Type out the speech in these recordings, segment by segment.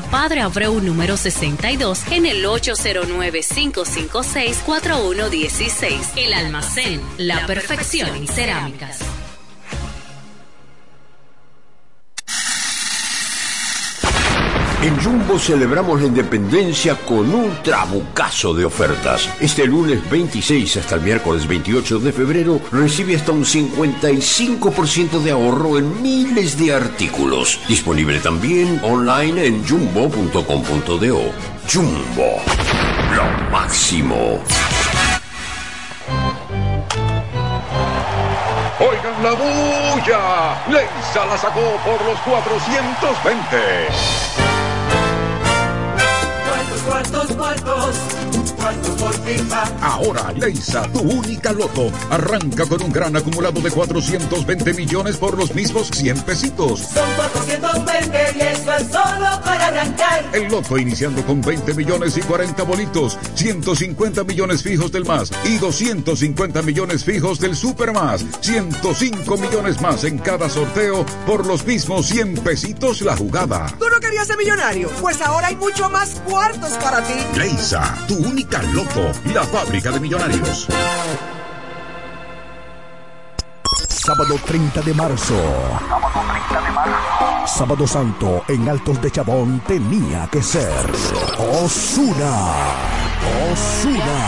Padre Abreu número 62 en el 809-556-4116. El almacén, la, perfección en cerámicas. En Jumbo celebramos la independencia con un trabucazo de ofertas. Este lunes 26 hasta el miércoles 28 de febrero recibe hasta un 55% de ahorro en miles de artículos. Disponible también online en jumbo.com.do. Jumbo, lo máximo. Oigan la bulla. Leisa la sacó por los 420. Cuartos, cuartos. Ahora, Leisa, tu única loto, arranca con un gran acumulado de 420 millones por los mismos 100 pesitos. Son 420 y eso es solo para arrancar. El loto iniciando con 20 millones y 40 bolitos, 150 millones fijos del más y 250 millones fijos del super más, 105 millones más en cada sorteo por los mismos 100 pesitos la jugada. ¿Tú no querías ser millonario? Pues ahora hay mucho más cuartos para ti. Leisa, tu única loto, la fábrica de millonarios. Sábado 30 de marzo. Sábado 30 de marzo. Sábado Santo en Altos de Chabón tenía que ser Osuna. Osuna.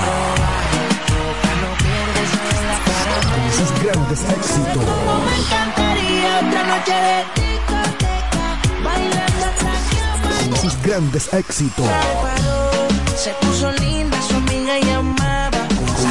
Con sus grandes éxitos. Me encantaría otra noche de discoteca, bailando hasta Con sus grandes éxitos. Se puso linda,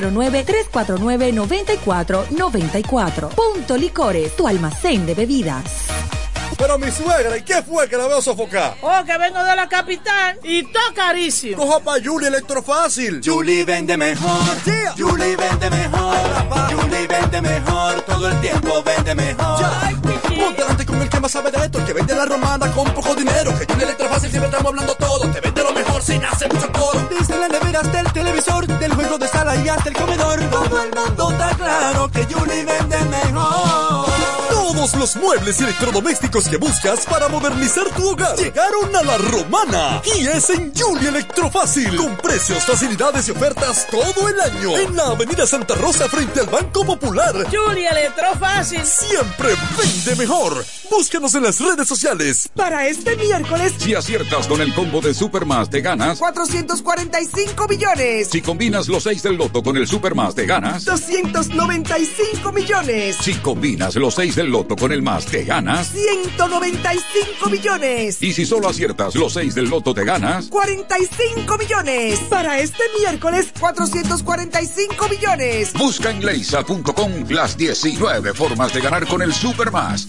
809-349-9494. Punto Licores, tu almacén de bebidas. Pero mi suegra, ¿y qué fue que la veo sofocar? Oh, que vengo de la capital y todo carísimo. Coja pa' Julie Electrofácil. Julie vende mejor. Yeah. Julie vende mejor. Julie vende mejor. Todo el tiempo vende mejor. Ponte delante con el que más sabe de esto, el que vende la romana con poco dinero. Que Julie Electrofácil siempre estamos hablando todo. Te vende lo mejor sin hacer mucho coro. Dice la nevera hasta el televisor, del juego de sala y hasta el comedor. Todo el mundo está claro que Julie vende mejor. Todos los muebles y electrodomésticos que buscas para modernizar tu hogar llegaron a la romana. Y es en Julie Electrofácil. Con precios, facilidades y ofertas todo el año. En la avenida Santa Rosa frente al Banco Popular. Julie Electrofácil. Siempre vende mejor. Búscanos en las redes sociales. Para este miércoles, Si aciertas con el combo de Supermas, te ganas. 445 millones. Si combinas los 6 del loto con el Supermas, te ganas. 295 millones. Si combinas los 6 del loto con el más, te ganas. 195 millones. Y si solo aciertas los 6 del loto, te ganas. 45 millones. Para este miércoles, 445 millones. Busca en leisa.com las 19 formas de ganar con el Supermas.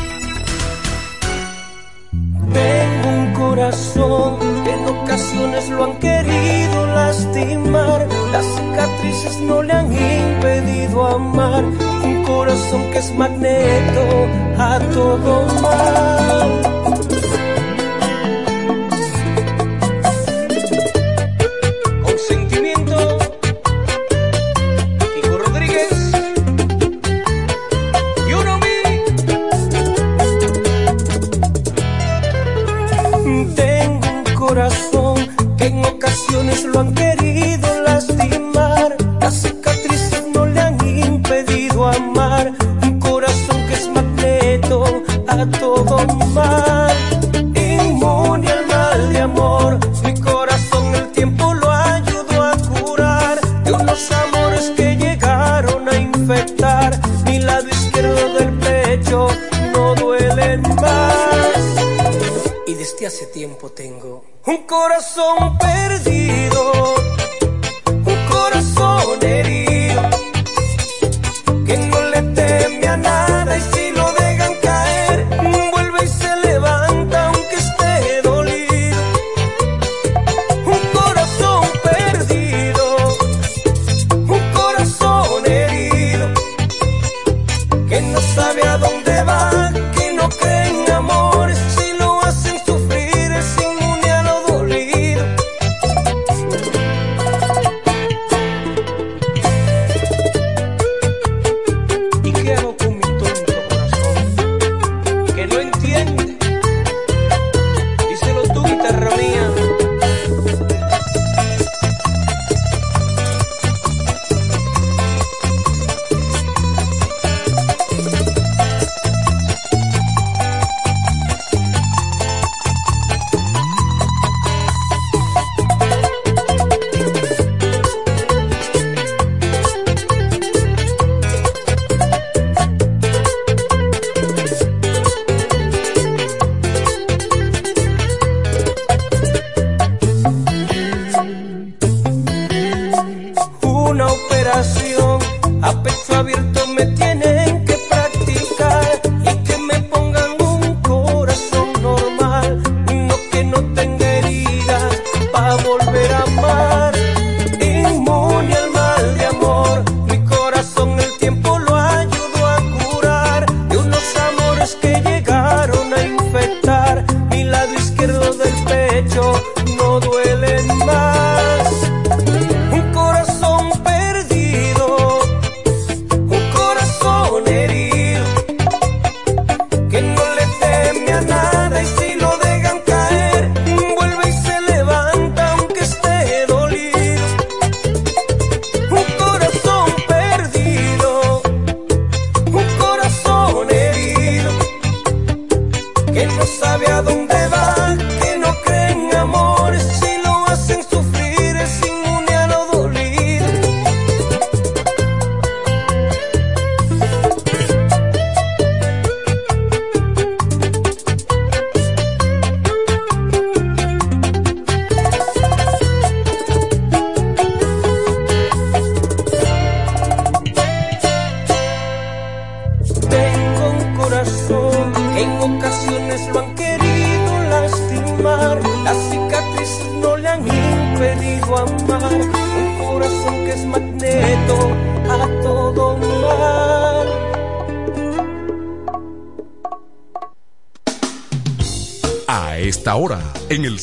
Tengo un corazón que en ocasiones lo han querido lastimar. Las cicatrices no le han impedido amar. Un corazón que es magneto a todo mal. Lo han querido lastimar. Las cicatrices no le han impedido amar. Un corazón que es magneto a todo mal. Inmune al mal de amor. Mi corazón el tiempo lo ayudó a curar. De unos amores que llegaron a infectar. Mi lado izquierdo del pecho no duelen más. Y desde hace tiempo tengo un corazón perdido,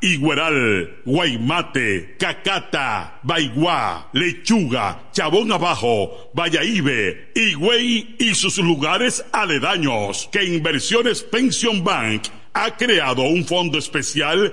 Igueral, Guaymate, Cacata, Baigua, Lechuga, Chabón Abajo, Vallaíbe, Higüey y sus lugares aledaños que Inversiones Pension Bank ha creado un fondo especial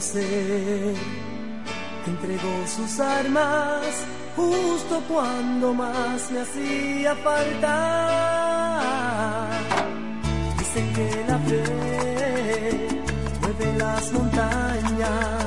ser que entregó sus armas justo cuando más me hacía falta. Dicen que la fe mueve las montañas,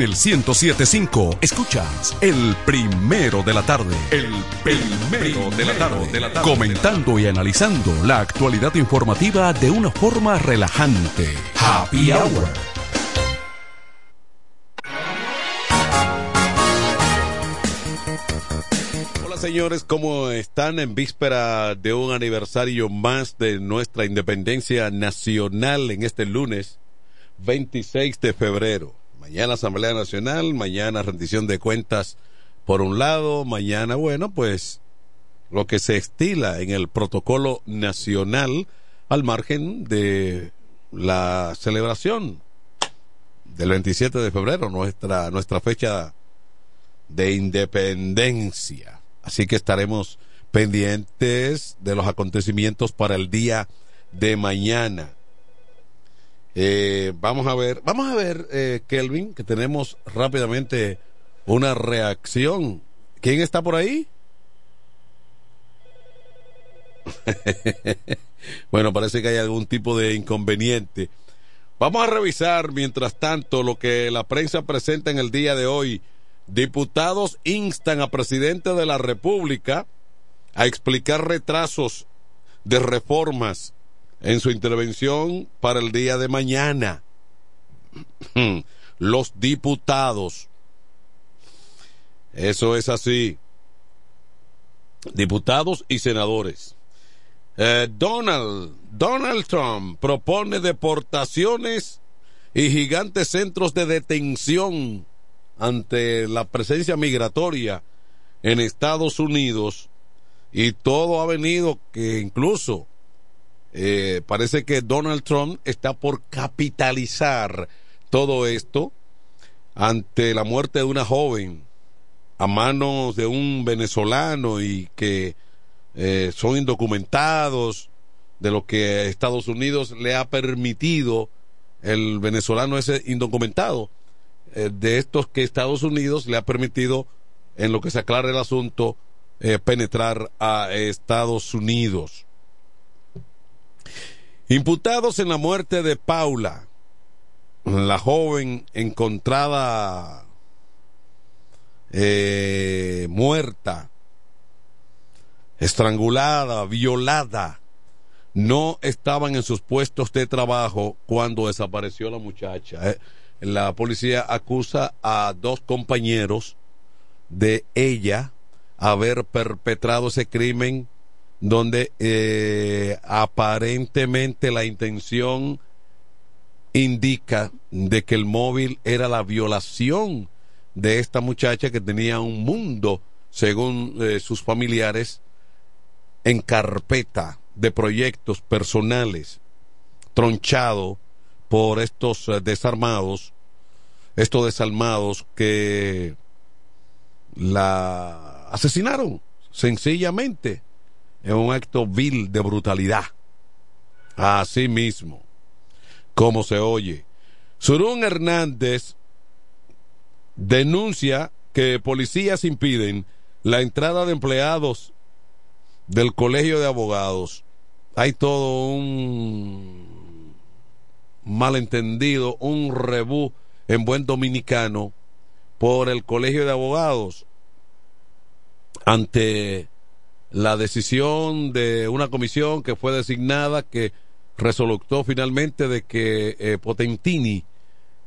En el 1075 escuchas el primero de la tarde. El primero de la tarde. Comentando y analizando la actualidad informativa de una forma relajante. Happy Hour. Hola señores, ¿cómo están en víspera de un aniversario más de nuestra independencia nacional en este lunes 26 de febrero? Mañana Asamblea Nacional, mañana rendición de cuentas por un lado, mañana, bueno, pues lo que se estila en el protocolo nacional al margen de la celebración del 27 de febrero, nuestra, nuestra fecha de independencia. Así que estaremos pendientes de los acontecimientos para el día de mañana. Eh, vamos a ver, vamos a ver, eh, Kelvin, que tenemos rápidamente una reacción. ¿Quién está por ahí? bueno, parece que hay algún tipo de inconveniente. Vamos a revisar, mientras tanto, lo que la prensa presenta en el día de hoy. Diputados instan a presidente de la República a explicar retrasos de reformas en su intervención para el día de mañana. Los diputados. Eso es así. Diputados y senadores. Eh, Donald, Donald Trump propone deportaciones y gigantes centros de detención ante la presencia migratoria en Estados Unidos y todo ha venido que incluso eh, parece que Donald Trump está por capitalizar todo esto ante la muerte de una joven a manos de un venezolano y que eh, son indocumentados, de lo que Estados Unidos le ha permitido el venezolano ese indocumentado, eh, de estos que Estados Unidos le ha permitido, en lo que se aclara el asunto, eh, penetrar a Estados Unidos. Imputados en la muerte de Paula, la joven encontrada eh, muerta, estrangulada, violada, no estaban en sus puestos de trabajo cuando desapareció la muchacha. Eh. La policía acusa a dos compañeros de ella haber perpetrado ese crimen donde eh, aparentemente la intención indica de que el móvil era la violación de esta muchacha que tenía un mundo, según eh, sus familiares, en carpeta de proyectos personales, tronchado por estos eh, desarmados, estos desarmados que la asesinaron sencillamente en un acto vil de brutalidad. Así mismo, como se oye. Surún Hernández denuncia que policías impiden la entrada de empleados del colegio de abogados. Hay todo un malentendido, un rebú en buen dominicano por el colegio de abogados ante la decisión de una comisión que fue designada que resolutó finalmente de que eh, Potentini,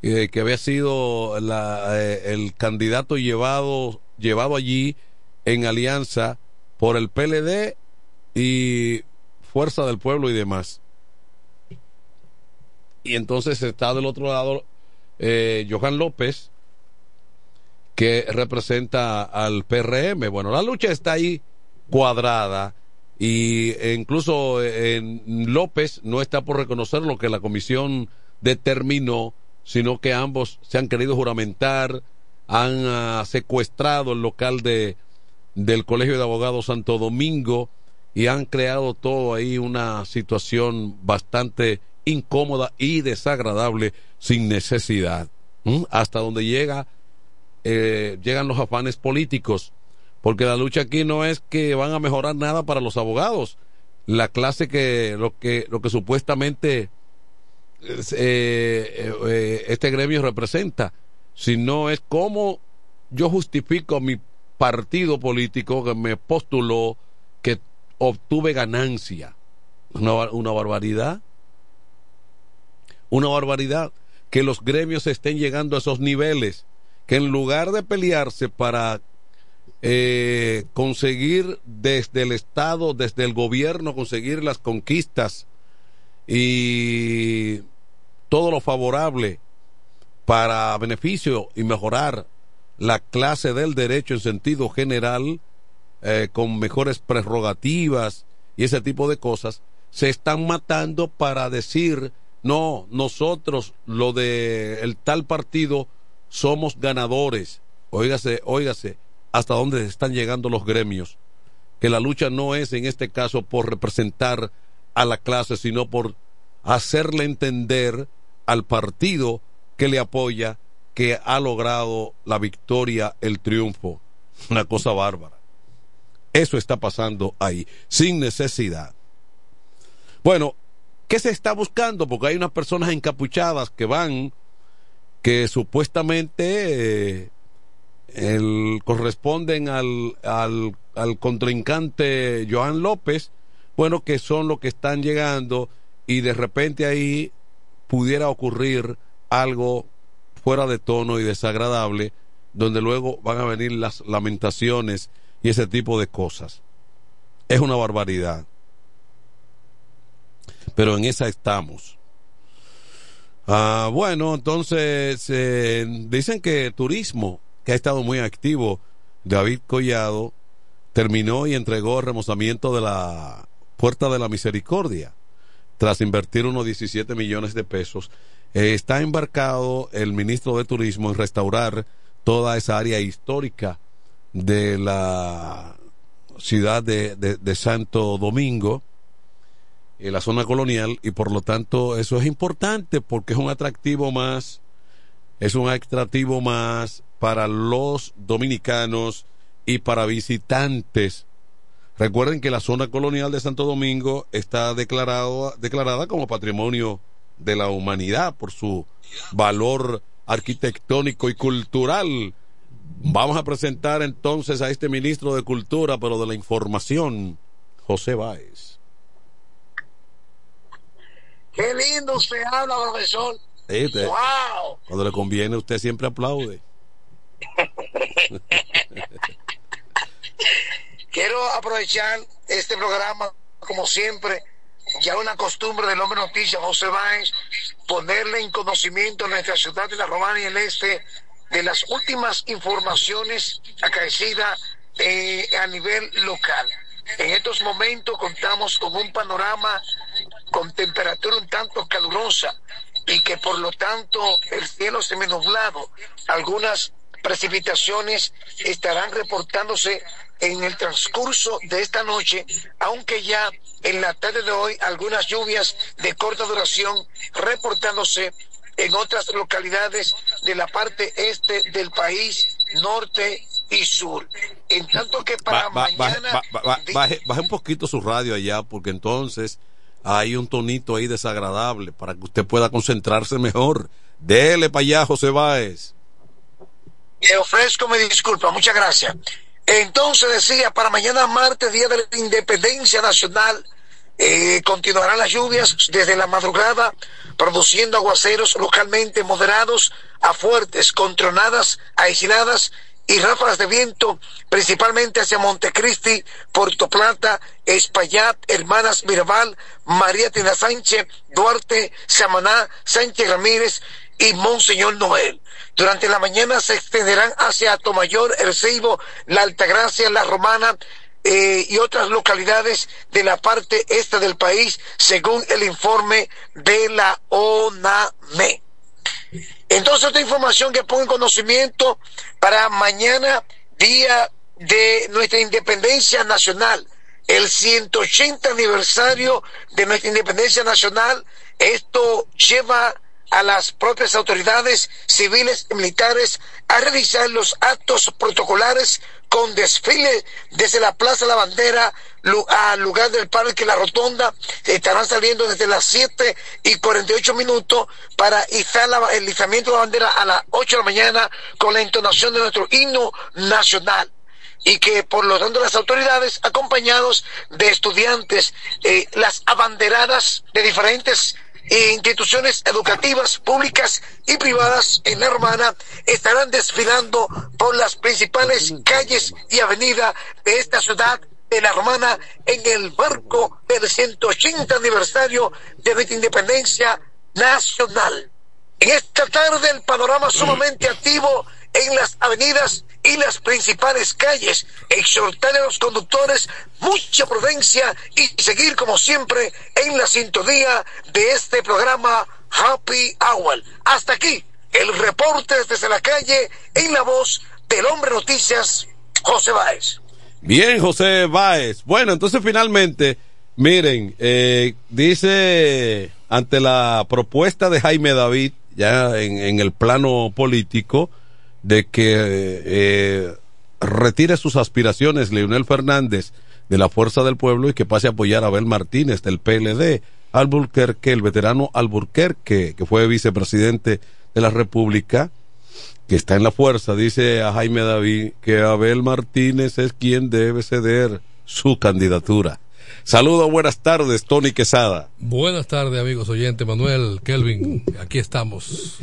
eh, que había sido eh, el candidato llevado, llevado allí en alianza por el PLD y Fuerza del Pueblo y demás. Y entonces está del otro lado Johan López, que representa al PRM. Bueno, la lucha está ahí cuadrada y e incluso en López no está por reconocer lo que la comisión determinó, sino que ambos se han querido juramentar, han ah, secuestrado el local de del Colegio de Abogados Santo Domingo y han creado todo ahí una situación bastante incómoda y desagradable sin necesidad. Hasta donde llega eh, llegan los afanes políticos porque la lucha aquí no es que van a mejorar nada para los abogados. La clase que lo que lo que supuestamente eh, eh, este gremio representa, sino es cómo yo justifico mi partido político que me postuló que obtuve ganancia. Una barbaridad. Una barbaridad que los gremios estén llegando a esos niveles, que en lugar de pelearse para eh, conseguir desde el Estado, desde el gobierno, conseguir las conquistas y todo lo favorable para beneficio y mejorar la clase del derecho en sentido general, eh, con mejores prerrogativas y ese tipo de cosas, se están matando para decir, no, nosotros, lo de el tal partido, somos ganadores. Óigase, óigase, hasta dónde están llegando los gremios, que la lucha no es en este caso por representar a la clase, sino por hacerle entender al partido que le apoya que ha logrado la victoria, el triunfo. Una cosa bárbara. Eso está pasando ahí, sin necesidad. Bueno, ¿qué se está buscando? Porque hay unas personas encapuchadas que van, que supuestamente eh, el, corresponden al, al, al contrincante Joan López, bueno, que son los que están llegando y de repente ahí pudiera ocurrir algo fuera de tono y desagradable, donde luego van a venir las lamentaciones y ese tipo de cosas. Es una barbaridad. Pero en esa estamos. Ah, bueno, entonces eh, dicen que turismo que ha estado muy activo, David Collado, terminó y entregó el remozamiento de la Puerta de la Misericordia, tras invertir unos 17 millones de pesos. Eh, está embarcado el ministro de Turismo en restaurar toda esa área histórica de la ciudad de, de, Santo Domingo, en la zona colonial, y por lo tanto eso es importante porque es un atractivo más, es un atractivo más para los dominicanos y para visitantes. Recuerden que la zona colonial de Santo Domingo está declarado, declarada como patrimonio de la humanidad por su valor arquitectónico y cultural. Vamos a presentar entonces a este ministro de Cultura, pero de la Información, José Báez. Qué lindo usted habla, profesor. wow. Cuando le conviene, usted siempre aplaude. Quiero aprovechar este programa, como siempre, ya una costumbre del hombre noticia José Báez, ponerle en conocimiento a nuestra ciudad de la Romana y el Este de las últimas informaciones acaecidas eh, a nivel local. En estos momentos contamos con un panorama con temperatura un tanto calurosa y que por lo tanto el cielo se nublado. Algunas precipitaciones estarán reportándose en el transcurso de esta noche, aunque ya en la tarde de hoy algunas lluvias de corta duración reportándose en otras localidades de la parte este del país, norte y sur. En tanto que para mañana... Baje, un poquito su radio allá, porque entonces hay un tonito ahí desagradable para que usted pueda concentrarse mejor. Dele para allá, José Báez. Le ofrezco mi disculpa, muchas gracias. Entonces decía, para mañana martes, Día de la Independencia Nacional, eh, continuarán las lluvias desde la madrugada, produciendo aguaceros localmente moderados a fuertes, con tronadas aisladas y ráfagas de viento, principalmente hacia Montecristi, Puerto Plata, Espaillat, Hermanas Mirabal, María Tina Sánchez, Duarte, Samaná, Sánchez Ramírez y Monseñor Noel. Durante la mañana se extenderán hacia Tomayor, El Ceibo, La Altagracia, La Romana, eh, y otras localidades de la parte este del país, según el informe de la ONAME. Entonces, esta información que pongo en conocimiento para mañana, día de nuestra independencia nacional, el 180 aniversario de nuestra independencia nacional, esto lleva a las propias autoridades civiles y militares a realizar los actos protocolares con desfile desde la Plaza la Bandera al lugar del Parque La Rotonda. Estarán saliendo desde las 7 y 48 minutos para izar el izamiento de la bandera a las 8 de la mañana con la entonación de nuestro himno nacional y que por lo tanto las autoridades acompañados de estudiantes, eh, las abanderadas de diferentes instituciones educativas públicas y privadas en la Romana estarán desfilando por las principales calles y avenidas de esta ciudad de la Romana en el marco del 180 aniversario de nuestra independencia nacional. En esta tarde el panorama sumamente activo en las avenidas y las principales calles, exhortar a los conductores mucha prudencia y seguir como siempre en la sintonía de este programa Happy Hour. Hasta aquí el reporte desde la calle en la voz del hombre noticias José Báez. Bien, José Báez. Bueno, entonces finalmente, miren, eh, dice ante la propuesta de Jaime David, ya en el plano político, de que eh, retire sus aspiraciones Leonel Fernández de la Fuerza del Pueblo y que pase a apoyar a Abel Martínez del PLD. Alburquerque, el veterano Alburquerque, que fue vicepresidente de la República, que está en la fuerza, dice a Jaime David que Abel Martínez es quien debe ceder su candidatura. Saludos, buenas tardes, Tony Quesada. Buenas tardes, amigos oyentes, Manuel, Kelvin, aquí estamos.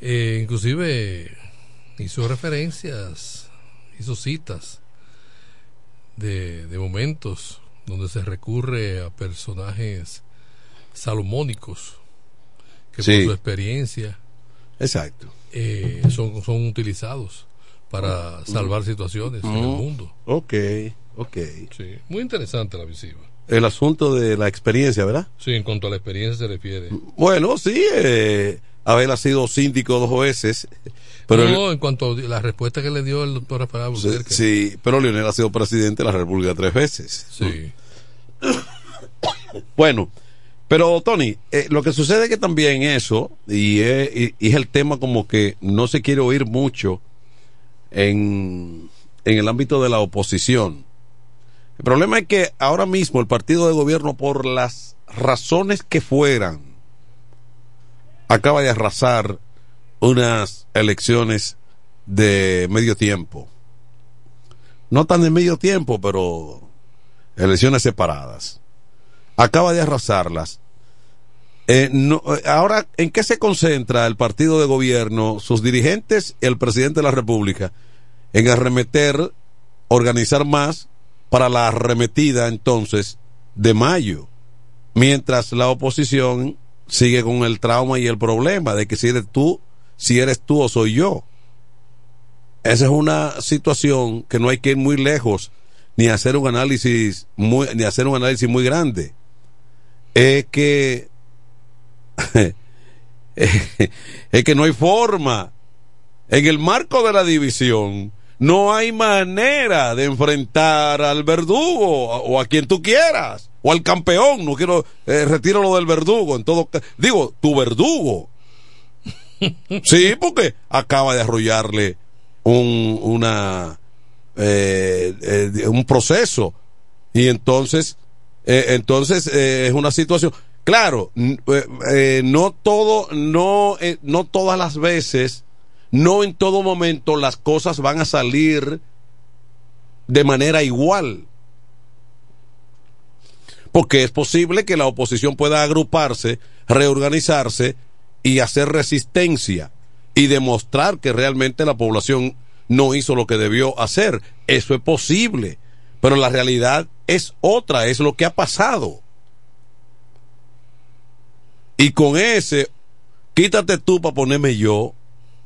Eh, inclusive hizo referencias, hizo citas de, momentos donde se recurre a personajes salomónicos que por su experiencia exacto eh, son, son utilizados para salvar situaciones en el mundo. Ok, ok. Sí, muy interesante la visiva. El asunto de la experiencia, ¿verdad? Sí, en cuanto a la experiencia se refiere. Bueno, sí, eh, Abel ha sido síndico dos veces Pero no, en cuanto a la respuesta que le dio el doctor Rafael sí, sí, pero Leonel ha sido presidente de la República tres veces. Sí. bueno, pero Tony, eh, lo que sucede es que también eso, y es, y- y es el tema como que no se quiere oír mucho en, en el ámbito de la oposición. El problema es que ahora mismo el partido de gobierno, por las razones que fueran, acaba de arrasar unas elecciones de medio tiempo. No tan de medio tiempo, pero elecciones separadas. Acaba de arrasarlas. Eh, eh, ahora, ¿en qué se concentra el partido de gobierno, sus dirigentes y el presidente de la República? En arremeter, organizar más para la arremetida entonces de mayo. Mientras la oposición sigue con el trauma y el problema de que si eres tú, si eres tú o soy yo. Esa es una situación que no hay que ir muy lejos ni hacer un análisis muy, ni hacer un análisis muy grande. Es que es que no hay forma. En el marco de la división, no hay manera de enfrentar al verdugo o a quien tú quieras, o al campeón. No quiero, eh, retiro lo del verdugo. En todo, digo, tu verdugo. Sí, porque acaba de arrollarle un, una, eh, eh, un proceso. Y entonces, eh, entonces es una situación. Claro, no todo, no, no todas las veces, no en todo momento las cosas van a salir de manera igual. Porque es posible que la oposición pueda agruparse, reorganizarse y hacer resistencia y demostrar que realmente la población no hizo lo que debió hacer. Eso es posible. Pero la realidad es otra, es lo que ha pasado. Y con ese, quítate tú para ponerme yo,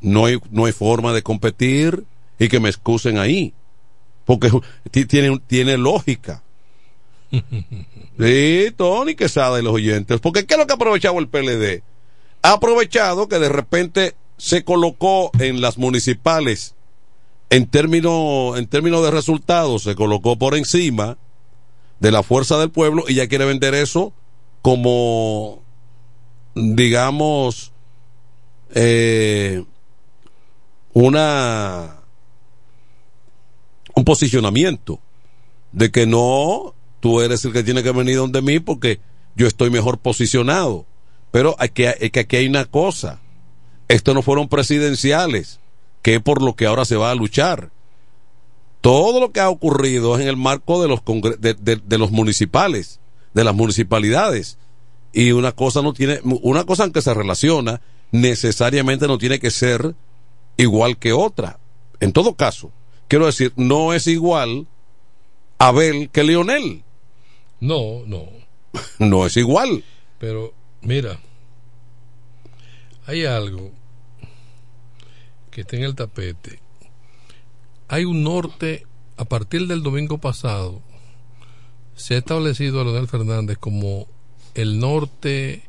no hay, no hay forma de competir y que me excusen ahí. Porque ti- tiene, tiene lógica. Sí, Tony Quesada y los oyentes. Porque ¿qué es lo que ha aprovechado el PLD? Ha aprovechado que de repente se colocó en las municipales, en términos, en términos de resultados, se colocó por encima de la fuerza del pueblo y ya quiere vender eso como, digamos, eh, una, un posicionamiento de que no, tú eres el que tiene que venir donde mí porque yo estoy mejor posicionado. Pero hay que, que aquí hay una cosa. Estos no fueron presidenciales, que es por lo que ahora se va a luchar. Todo lo que ha ocurrido es en el marco de los, de, de- de los municipales, de las municipalidades. Y una cosa no tiene, una cosa aunque se relaciona, necesariamente no tiene que ser igual que otra. En todo caso, quiero decir, no es igual Abel que Leonel. No, no. No es igual. Pero, mira, hay algo que está en el tapete. Hay un norte, a partir del domingo pasado, se ha establecido a Leonel Fernández como el norte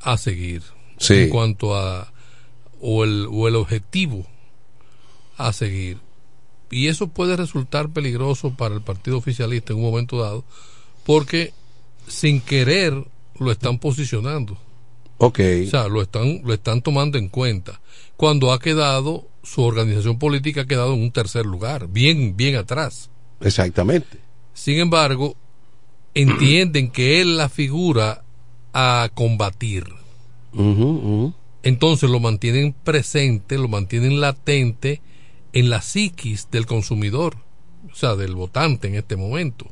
a seguir. Sí. En cuanto a, o el, o el objetivo a seguir. Y eso puede resultar peligroso para el partido oficialista en un momento dado, porque sin querer lo están posicionando. Ok. O sea, lo están, lo están tomando en cuenta. Cuando ha quedado, su organización política ha quedado en un tercer lugar, bien, bien atrás. Exactamente. Sin embargo, entienden que es la figura a combatir. Entonces lo mantienen presente, lo mantienen latente en la psiquis del consumidor, o sea, del votante en este momento.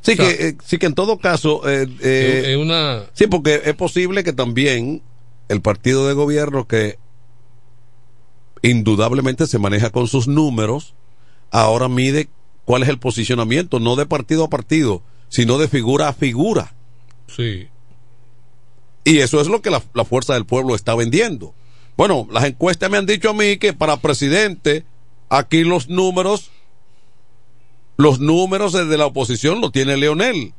Sí, O sea, que, eh, sí que en todo caso, eh, eh, es una sí, porque es posible que también el partido de gobierno que indudablemente se maneja con sus números, ahora mide cuál es el posicionamiento, no de partido a partido, sino de figura a figura. Sí. Y eso es lo que la, la fuerza del pueblo está vendiendo. Bueno, las encuestas me han dicho a mí que para presidente, aquí los números, los números de la oposición lo tiene Leonel.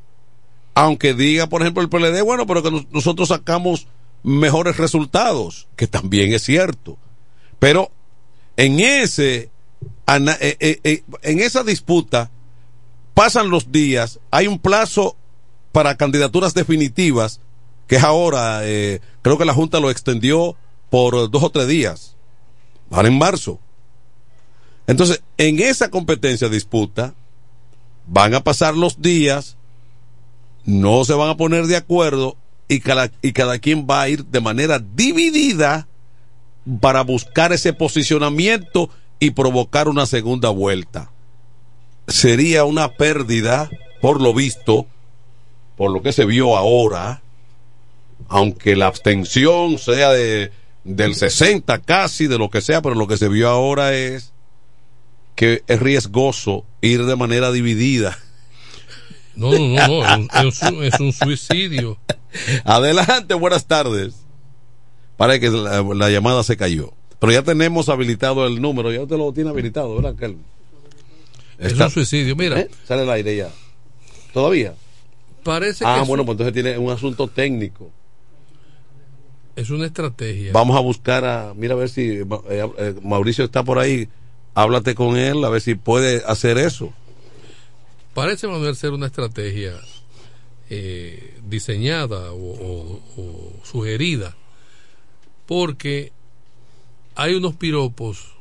Aunque diga, por ejemplo, el PLD, bueno, pero que nos- nosotros sacamos mejores resultados, que también es cierto. Pero en ese eh, eh, eh, en esa disputa pasan los días, hay un plazo para candidaturas definitivas, que es ahora, creo que la Junta lo extendió por dos o tres días, ahora en marzo. Entonces, en esa competencia disputa, van a pasar los días, no se van a poner de acuerdo y cada, y cada quien va a ir de manera dividida para buscar ese posicionamiento y provocar una segunda vuelta. Sería una pérdida, por lo visto, por lo que se vio ahora, aunque la abstención sea de, del 60 casi, de lo que sea, pero lo que se vio ahora es que es riesgoso ir de manera dividida. No, no, no, es, un, es un suicidio. Adelante, buenas tardes. Parece que la, llamada se cayó. Pero ya tenemos habilitado el número, ya usted lo tiene habilitado, ¿verdad, Es un suicidio, mira. ¿Eh? Sale el aire ya. ¿Todavía? Parece ah, bueno, pues entonces tiene un asunto técnico. Es una estrategia. Vamos a buscar a. Mira a ver si eh, eh, Mauricio está por ahí. Háblate con él a ver si puede hacer eso. Parece, Manuel, ser una estrategia diseñada o sugerida porque hay unos piropos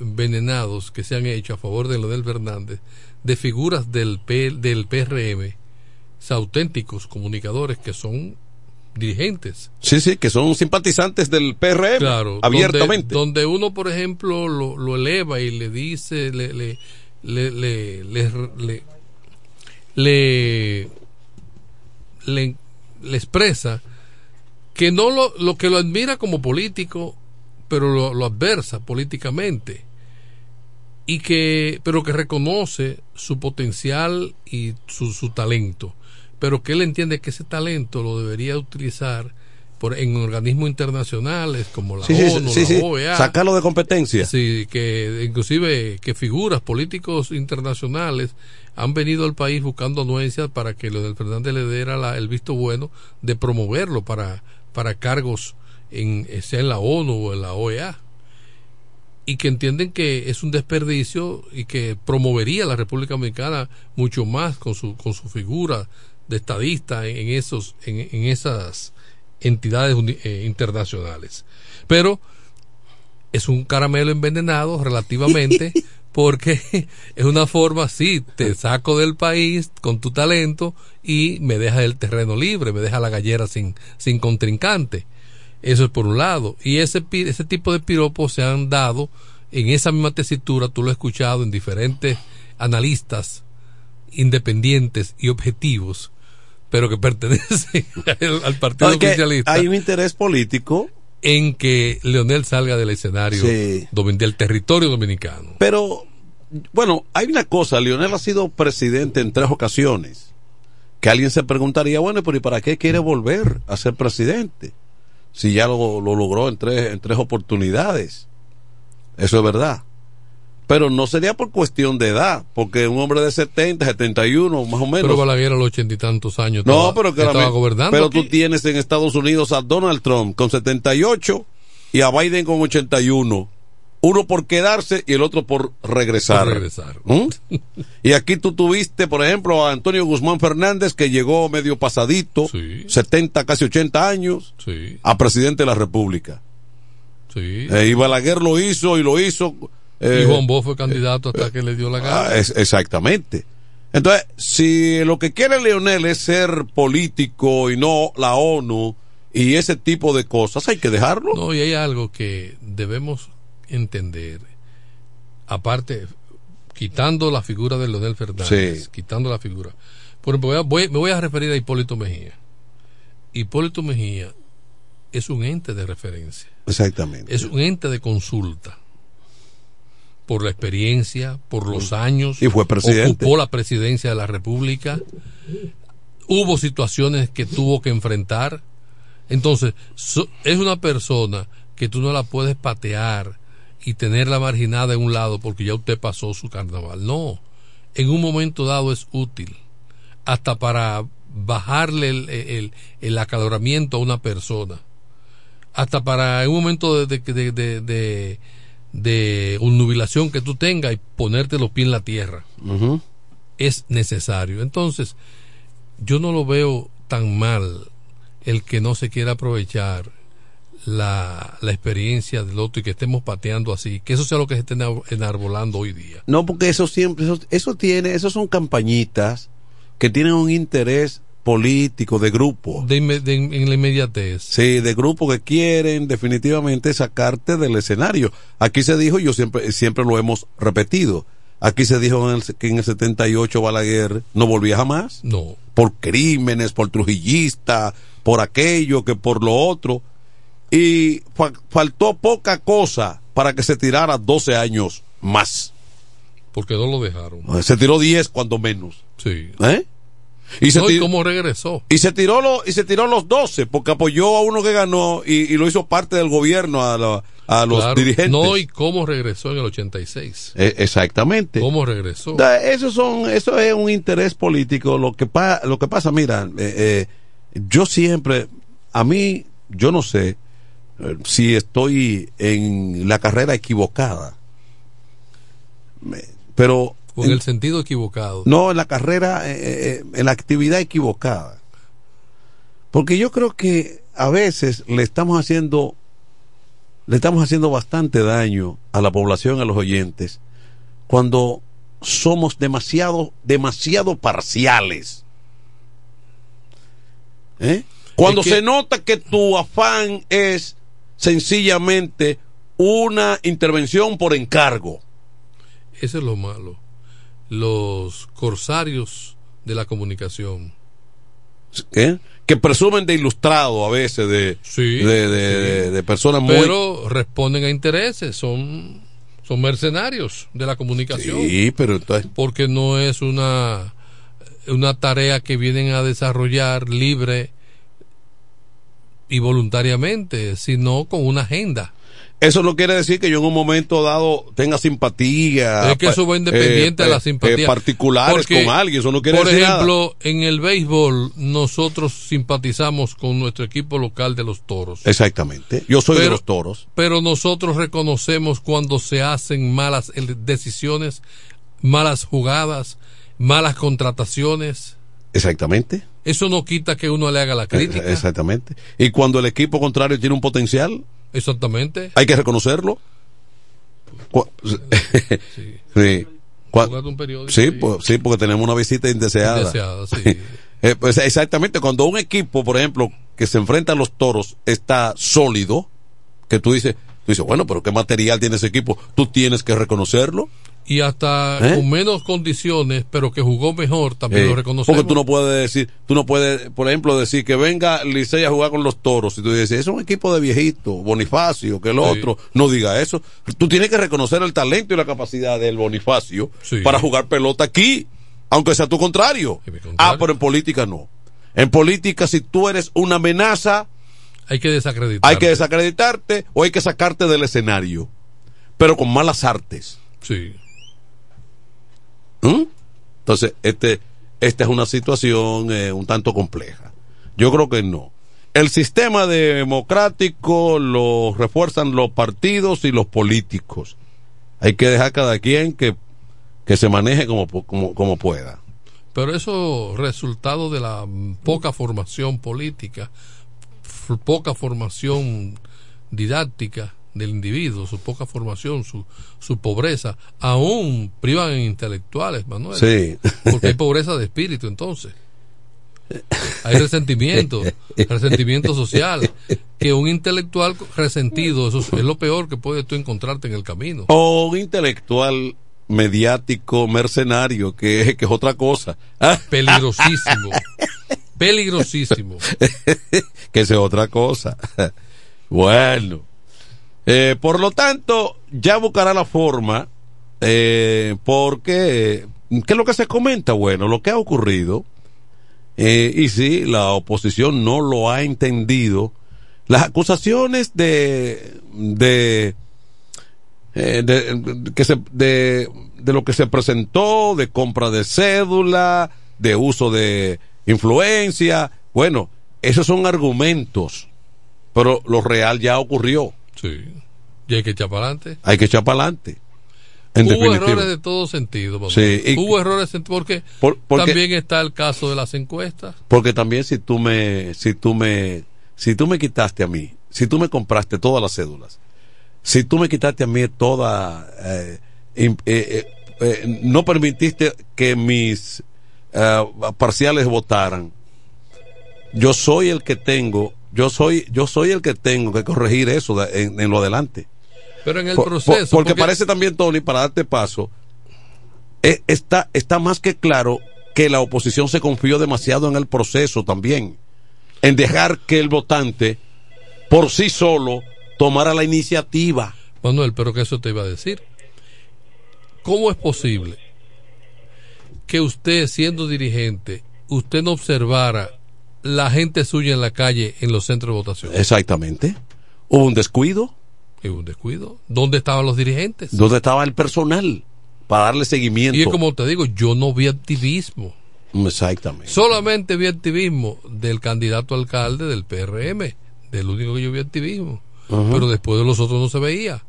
envenenados que se han hecho a favor de Leonel Fernández de figuras del, del PRM, auténticos comunicadores que son dirigentes. Sí, sí, que son simpatizantes del PRM. Claro, abiertamente. Donde, uno, por ejemplo, lo, lo, eleva y le dice, le, le, le, le, le, le, le expresa que no lo, lo que lo admira como político, pero lo, adversa políticamente y que pero que reconoce su potencial y su, su, talento pero que él entiende que ese talento lo debería utilizar por, en organismos internacionales como la ONU, la OEA sacarlo de competencia. Sí que inclusive que figuras políticos internacionales han venido al país buscando anuencias para que lo del Fernández le diera el visto bueno de promoverlo para para cargos en, sea en la ONU o en la OEA y que entienden que es un desperdicio y que promovería la República Dominicana mucho más con su con su figura de estadista en, esos en, en, esas entidades eh, internacionales pero es un caramelo envenenado relativamente porque es una forma sí te saco del país con tu talento y me deja el terreno libre me deja la gallera sin sin contrincante eso es por un lado. Y ese, ese tipo de piropos se han dado en esa misma tesitura, tú lo has escuchado en diferentes analistas independientes y objetivos, pero que pertenecen al, Partido Socialista. Hay un interés político en que Leonel salga del escenario del territorio dominicano. Pero, bueno, hay una cosa, Leonel ha sido presidente en tres ocasiones, que alguien se preguntaría, bueno, pero ¿y para qué quiere volver a ser presidente? si ya lo, logró en tres, en tres oportunidades. Eso es verdad. Pero no sería por cuestión de edad, porque un hombre de 70, 71, más o menos. Pero Balaguer a los ochenta y tantos años no, pero que estaba gobernando. Pero tú tienes en Estados Unidos a Donald Trump con 78 y a Biden con 81 uno por quedarse y el otro por regresar. ¿Mm? y aquí tú tuviste, por ejemplo, a Antonio Guzmán Fernández, que llegó medio pasadito, 70, casi 80 años, a presidente de la República. Eh, y Balaguer lo hizo y lo hizo. Eh, y Juan Bo fue candidato hasta que le dio la gana. Ah, exactamente. Entonces, si lo que quiere Leonel es ser político y no la ONU y ese tipo de cosas, hay que dejarlo. No, y hay algo que debemos entender, aparte, quitando la figura de Leonel Fernández, quitando la figura. Por ejemplo, voy, me voy a referir a Hipólito Mejía. Hipólito Mejía es un ente de referencia. Exactamente. Es un ente de consulta. Por la experiencia, por los años. Y fue presidente. Ocupó la presidencia de la República. Hubo situaciones que tuvo que enfrentar. Entonces, es una persona que tú no la puedes patear y tenerla marginada en un lado porque ya usted pasó su carnaval. No, en un momento dado es útil, hasta para bajarle el, el, acaloramiento a una persona. hasta para un momento de, de, de, de, de nubilación que tú tengas y ponerte los pies en la tierra. Es necesario. Entonces, yo no lo veo tan mal el que no se quiera aprovechar la, la experiencia del otro y que estemos pateando así, que eso sea lo que se esté enarbolando hoy día. No, porque eso siempre, eso, eso tiene, eso son campañitas que tienen un interés político, de grupo. De, de, en la inmediatez. Sí, de grupo que quieren definitivamente sacarte del escenario. Aquí se dijo, yo siempre, siempre lo hemos repetido, aquí se dijo en el, que en el 78 Balaguer no volvía jamás. No. Por crímenes, por trujillista, por aquello, que por lo otro. Y fa faltó poca cosa para que se tirara 12 años más. Porque no lo dejaron. Se tiró 10 cuando menos. Sí. ¿Eh? Y, se no, ¿y cómo regresó? Y se tiró lo, y se tiró los 12 porque apoyó a uno que ganó y, y lo hizo parte del gobierno a, la, a los claro, dirigentes. No, y cómo regresó en el 86. Eh, exactamente. ¿Cómo regresó? Eso son eso es un interés político, lo que pa, lo que pasa, mira, eh, eh, yo siempre a mí yo no sé si estoy en la carrera equivocada. Pero en el sentido equivocado. No, en la carrera, eh, en la actividad equivocada. Porque yo creo que a veces le estamos haciendo, le estamos haciendo bastante daño a la población, a los oyentes, cuando somos demasiado, demasiado parciales. ¿Eh? Cuando es que... se nota que tu afán es sencillamente una intervención por encargo. Eso es lo malo los corsarios de la comunicación. Que presumen de ilustrado a veces, de, sí, de, de, sí. de, personas muy. Pero responden a intereses, son, son mercenarios de la comunicación. Sí, pero entonces. Porque no es una, una tarea que vienen a desarrollar libre y voluntariamente, sino con una agenda. Eso no quiere decir que yo en un momento dado tenga simpatía. Es que eso va independiente eh, de la simpatía. Eh, particulares Porque, con alguien, eso no quiere por decir ejemplo, en el béisbol nosotros simpatizamos con nuestro equipo local de los toros. Exactamente. Yo soy pero, de los toros. Pero nosotros reconocemos cuando se hacen malas decisiones, malas jugadas, malas contrataciones. Exactamente. Eso no quita que uno le haga la crítica. Exactamente. Y cuando el equipo contrario tiene un potencial, Exactamente. Hay que reconocerlo. Sí. sí. Un periódico, sí, pues, sí, porque tenemos una visita indeseada. indeseada sí. eh, pues exactamente, cuando un equipo, por ejemplo, que se enfrenta a los toros está sólido, que tú dices, tú dices, bueno, pero ¿qué material tiene ese equipo? Tú tienes que reconocerlo. Y hasta ¿Eh? con menos condiciones, pero que jugó mejor, también eh, lo reconocemos. Porque tú no puedes decir, tú no puedes, por ejemplo, decir que venga Licey a jugar con los toros. Y tú dices, es un equipo de viejitos, Bonifacio, que el sí. otro. No diga eso. Tú tienes que reconocer el talento y la capacidad del Bonifacio sí. para jugar pelota aquí, aunque sea tu contrario. contrario. Ah, pero en política no. En política, si tú eres una amenaza, hay que desacreditarte. Hay que desacreditarte o hay que sacarte del escenario. Pero con malas artes. Sí. ¿Mm? Entonces, este, esta es una situación eh, un tanto compleja. Yo creo que no. El sistema democrático lo refuerzan los partidos y los políticos. Hay que dejar cada quien que, que se maneje como, como, como pueda. Pero eso resultado de la poca formación política, poca formación didáctica del individuo, su poca formación, su, su pobreza, aún privan en intelectuales, Manuel. Sí. Porque hay pobreza de espíritu entonces. Hay resentimiento, resentimiento social. Que un intelectual resentido, eso es lo peor que puedes tú encontrarte en el camino. O un intelectual mediático, mercenario, que, que es otra cosa. Peligrosísimo. Peligrosísimo. que es otra cosa. Bueno. Eh, por lo tanto, ya buscará la forma, eh, porque, ¿qué es lo que se comenta? Bueno, lo que ha ocurrido, eh, y sí, la oposición no lo ha entendido, las acusaciones de, de, de, de que se, de, de lo que se presentó, de compra de cédula, de uso de influencia, bueno, esos son argumentos pero lo real ya ocurrió. Sí. Y hay que echar para adelante. Hay que echar para adelante. En Hubo errores de todo sentido. Sí, y, Hubo errores porque, por, porque, también está el caso de las encuestas. Porque también si tú me si tú me si tú me quitaste a mí, si tú me compraste todas las cédulas, si tú me quitaste a mí toda eh, eh, eh, eh no permitiste que mis eh, parciales votaran, yo soy el que tengo, yo soy yo soy el que tengo que corregir eso en, en lo adelante. Pero en el proceso. Por, porque, parece también, Tony, para darte paso, eh, está, está más que claro que la oposición se confió demasiado en el proceso también, en dejar que el votante por sí solo tomara la iniciativa. Manuel, pero que eso te iba a decir. ¿Cómo es posible que usted, siendo dirigente, usted no observara la gente suya en la calle en los centros de votación? Exactamente. Hubo un descuido es un descuido. ¿Dónde estaban los dirigentes? ¿Dónde estaba el personal para darle seguimiento? Y como te digo, yo no vi activismo. Exactamente. Solamente vi activismo del candidato alcalde del PRM, del único que yo vi activismo. Pero después de los otros no se veía.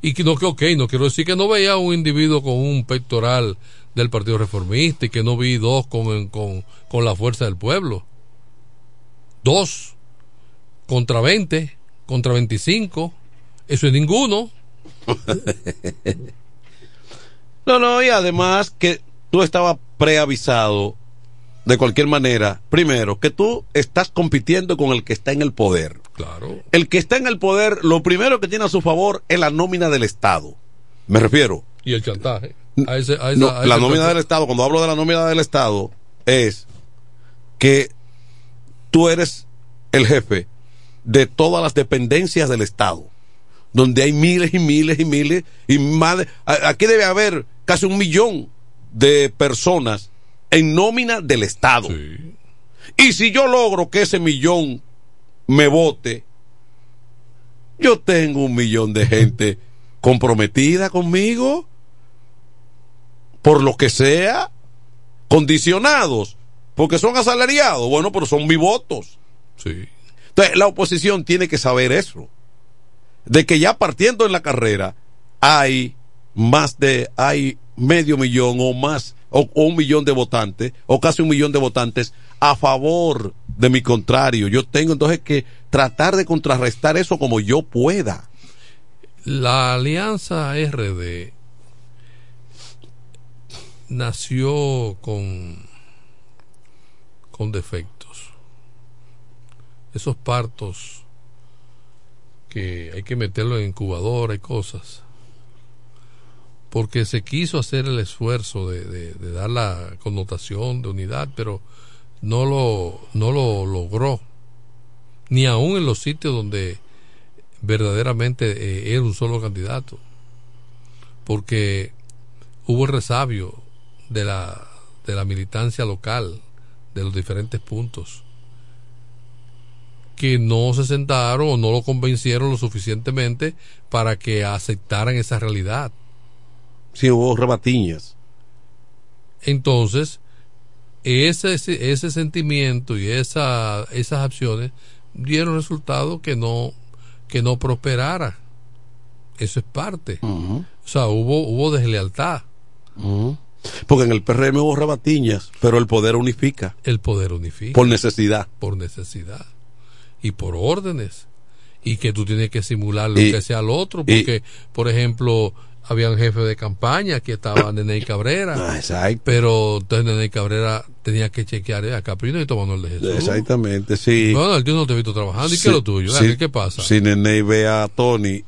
Y que no que, ok, no quiero decir que no veía un individuo con un pectoral del Partido Reformista y que no vi dos con, con, con la fuerza del pueblo. Dos contra 20, contra 25 eso es ninguno. no, no, y además que tú estabas preavisado de cualquier manera, primero, que tú estás compitiendo con el que está en el poder. Claro. El que está en el poder, lo primero que tiene a su favor es la nómina del Estado. Me refiero. Y el chantaje. la nómina del Estado, cuando hablo de la nómina del Estado, es que tú eres el jefe de todas las dependencias del Estado donde hay miles y miles y miles y más. aquí debe haber casi un millón de personas en nómina del Estado. Y si yo logro que ese millón me vote, yo tengo un millón de gente comprometida conmigo, por lo que sea, condicionados, porque son asalariados, bueno, pero son mis votos. Sí. Entonces, la oposición tiene que saber eso de que ya partiendo en la carrera hay más de, hay medio millón o más, o, un millón de votantes, o casi un millón de votantes a favor de mi contrario. Yo tengo entonces que tratar de contrarrestar eso como yo pueda. La alianza RD nació con, defectos. Esos partos que hay que meterlo en incubadora y cosas. Porque se quiso hacer el esfuerzo de, dar la connotación de unidad, pero no lo, no lo logró. Ni aún en los sitios donde verdaderamente eh, era un solo candidato. Porque hubo el resabio de la, de la militancia local, de los diferentes puntos que no se sentaron o no lo convencieron lo suficientemente para que aceptaran esa realidad. Sí, hubo rebatiñas. Entonces, ese, ese, sentimiento y esa, esas acciones dieron resultado que no, que no prosperara. Eso es parte. O sea, hubo, hubo deslealtad. Porque en el PRM hubo rebatiñas, pero el poder unifica. El poder unifica. Por necesidad. Por necesidad y por órdenes y que tú tienes que simular lo que sea al otro porque por ejemplo había un jefe de campaña que estaba Nene Cabrera ah, pero entonces Nene Cabrera tenía que chequear a Caprino y tomando el de Jesús exactamente sí bueno yo no te he visto trabajando y qué es lo tuyo ¿qué pasa? si Nene ve a Tony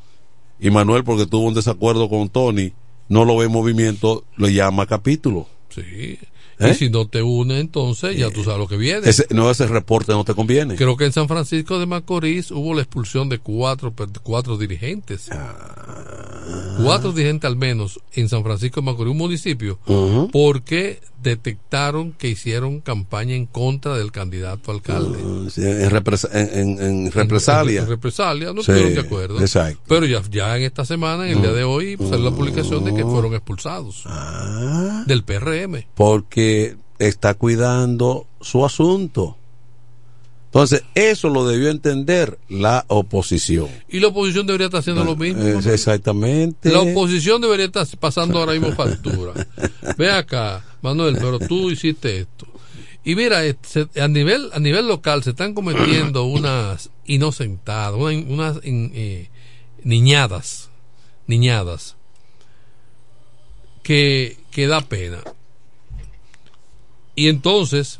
y Manuel porque tuvo un desacuerdo con Tony no lo ve en movimiento lo llama capítulo sí y ¿Eh? si no te une, entonces ya tú sabes lo que viene. Ese, no, ese reporte no te conviene. Creo que en San Francisco de Macorís hubo la expulsión de cuatro, cuatro dirigentes. Ah. Cuatro dirigentes al menos en San Francisco de Macorís, un municipio, porque detectaron que hicieron campaña en contra del candidato alcalde. Ah, en, en, represalia. En, represalia, no estuvieron de acuerdo. Exacto. Pero ya, ya en esta semana, en el día de hoy, salió la publicación de que fueron expulsados ah. del PRM. Porque está cuidando su asunto. Entonces, eso lo debió entender la oposición. Y la oposición debería estar haciendo lo mismo. Exactamente. La oposición debería estar pasando ahora mismo factura. Ve acá, Manuel, pero tú hiciste esto. Y mira, a nivel a nivel local se están cometiendo unas inocentadas, una- unas eh, niñadas, niñadas, que, que da pena. Y entonces,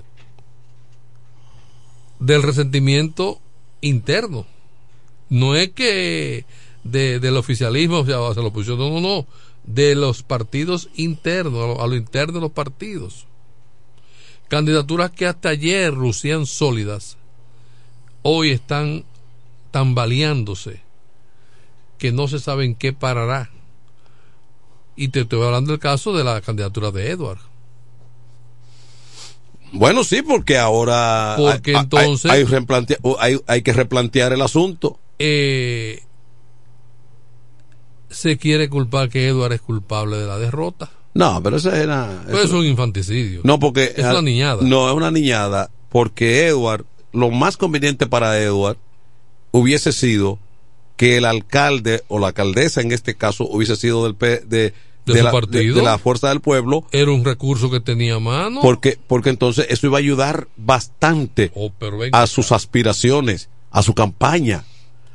del resentimiento interno. No es que de, del oficialismo o sea, oposición, no, no, no. De los partidos internos, a lo, a lo interno de los partidos. Candidaturas que hasta ayer lucían sólidas, hoy están tambaleándose, que no se sabe en qué parará. Y te estoy hablando del caso de la candidatura de Edward. Bueno, sí, porque ahora Porque hay, entonces- hay, hay- hay que replantear el asunto. Eh, se quiere culpar que Edward es culpable de la derrota. No, pero eso era. Pero eso es un infanticidio. No, porque. Es una niñada. No, es una niñada. Porque Edward, lo más conveniente para Edward hubiese sido que el alcalde o la alcaldesa en este caso hubiese sido del P- de, De su la, partido. de la fuerza del pueblo. Era un recurso que tenía a mano. Porque, porque entonces eso iba a ayudar bastante Oh, pero venga a sus aspiraciones, a su campaña.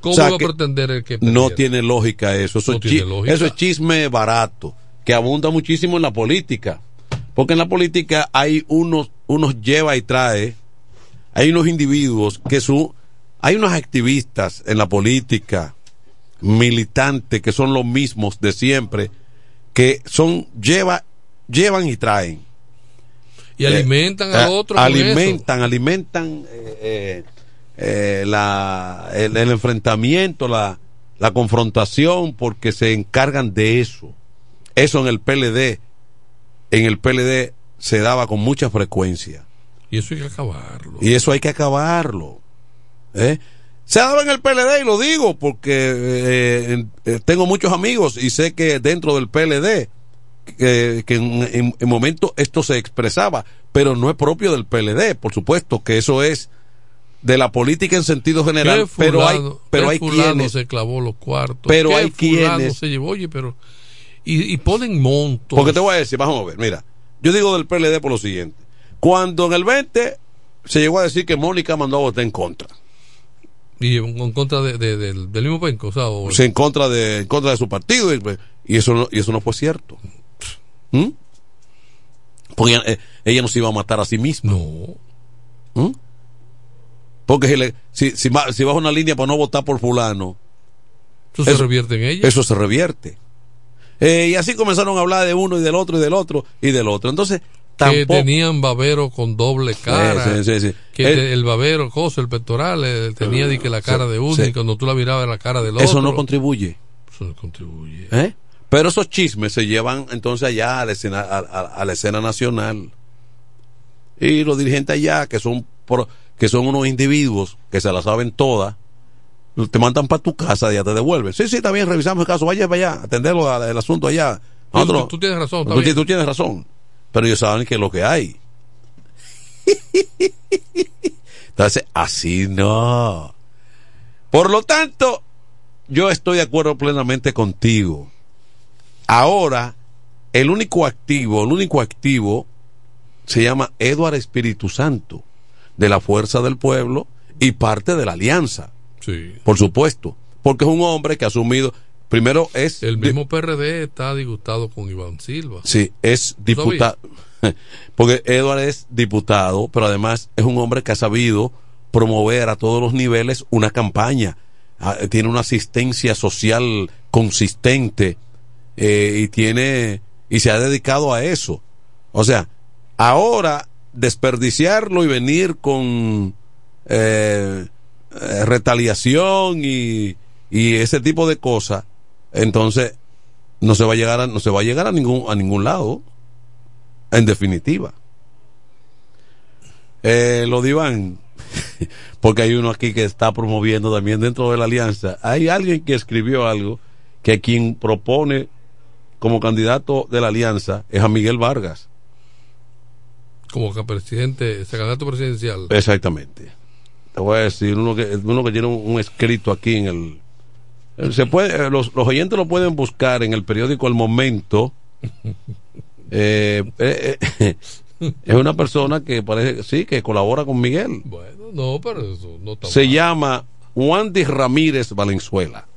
¿Cómo O sea va a pretender el que No tiene lógica eso. Eso, No es lógica. eso es chisme barato, que abunda muchísimo en la política. Porque en la política hay unos, unos lleva y trae, hay unos individuos que son, hay unos activistas en la política, militantes, que son los mismos de siempre, que son, lleva, llevan y traen. Y alimentan al Eh, otro con alimentan, alimentan eh, eh, eh, la, el, el enfrentamiento, la, la confrontación, porque se encargan de eso. Eso en el PLD, en el PLD se daba con mucha frecuencia. Y eso hay que acabarlo. Y eso hay que acabarlo. ¿eh? Se ha dado en el PLD y lo digo porque eh, eh, tengo muchos amigos y sé que dentro del PLD que, que en, en, en momento esto se expresaba, pero no es propio del PLD, por supuesto que eso es de la política en sentido general, ¿Qué pero hay, pero hay quienes, se clavó los cuartos. Pero ¿Qué hay quienes- se llevó, oye, pero y, y ponen montos. porque te voy a decir, vamos a ver, mira, yo digo del PLD por lo siguiente, cuando en el 20 se llegó a decir que Mónica mandó a votar en contra, y en contra de- de- del, del mismo penco, o sea, o- en contra de en contra de su partido y, pues, y eso no, y eso no fue cierto. ¿Mm? Porque ella, eh, ella no se iba a matar a sí misma. No. ¿Mm? Porque si, le- si, si, si baja una línea para no votar por fulano, eso se revierte en ella. eso se revierte. Eh, y así comenzaron a hablar de uno y del otro y del otro y del otro. Entonces, que tenían babero con doble cara. Sí, sí, sí. Que El- el, babero, cosa, el pectoral, eh, tenía di que la cara de uno y cuando tú la mirabas la cara del otro. Eso no contribuye. Eso no contribuye. ¿Eh? Pero esos chismes se llevan entonces allá a la escena, a, a- a la escena nacional. Y los dirigentes allá, que son, pro- que son unos individuos que se la saben todas, te mandan para tu casa y ya te devuelven. Sí, sí, bien, revisamos el caso, vaya para allá, atenderlo a- el asunto allá. Tú- Nosotros- tú, tú tienes razón. tú, tú tienes razón. Pero ellos saben que es lo que hay. Entonces, así no. Por lo tanto, yo estoy de acuerdo plenamente contigo. Ahora, el único activo, el único activo se llama Eduardo Espíritu Santo, de la Fuerza del Pueblo y parte de la Alianza, Sí. por supuesto, porque es un hombre que ha asumido, primero es... El mismo PRD está disgustado con Iván Silva. Sí, es diputado. Porque Edward es diputado, pero además es un hombre que ha sabido promover a todos los niveles una campaña. Ah, Tiene una asistencia social consistente eh, y tiene y se ha dedicado a eso. O sea, ahora desperdiciarlo y venir con eh, eh, retaliación y, y ese tipo de cosas, entonces no se va a llegar a, no se va a llegar a ningún a ningún lado. En definitiva. Eh, lo divan porque hay uno aquí que está promoviendo también dentro de la alianza. Hay alguien que escribió algo que quien propone como candidato de la alianza es a Miguel Vargas. Como que presidente, candidato presidencial. exactamente. Voy a decir, uno que, uno que tiene un, un escrito aquí en el... Se puede, eh, los, los oyentes lo pueden buscar en el periódico El Momento. Eh, eh, eh, es una persona que parece, sí, que colabora con Miguel. Bueno, no, pero eso no está Se mal. llama Juan Di Ramírez Valenzuela.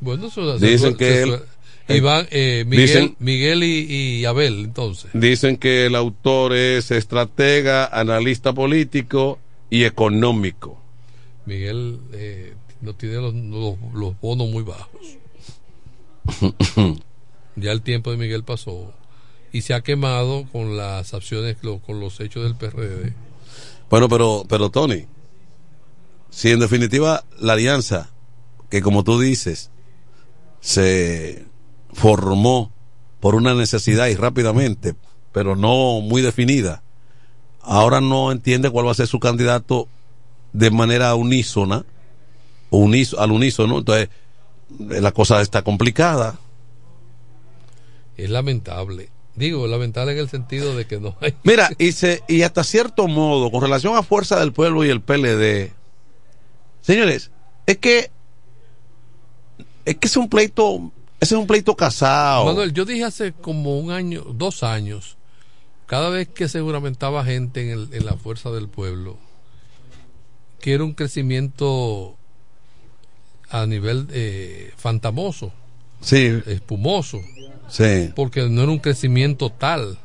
Bueno, eso, Dicen eso- que él- Iván, eh, Miguel, Dicen- Miguel y, y Abel, entonces. Dicen que el autor es estratega, analista político y económico. Miguel eh, no tiene los, los- los bonos muy bajos. Ya el tiempo de Miguel pasó y se ha quemado con las acciones, con los hechos del PRD. Bueno, pero, pero Tony, si en definitiva la alianza, que como tú dices, se formó por una necesidad y rápidamente, pero no muy definida, ahora no entiende cuál va a ser su candidato de manera unísona, o unis- al unísono, entonces eh, la cosa está complicada. Es lamentable. Digo, lamentable en el sentido de que no hay. Mira, y, se, y hasta cierto modo, con relación a Fuerza del Pueblo y el PLD, señores, es que es que es un pleito, ese es un pleito casado. Manuel, yo dije hace como un año, dos años, cada vez que se juramentaba gente en, el- en la fuerza del pueblo, que era un crecimiento a nivel eh, fantamoso, Sí, espumoso, sí. porque no era un crecimiento tal.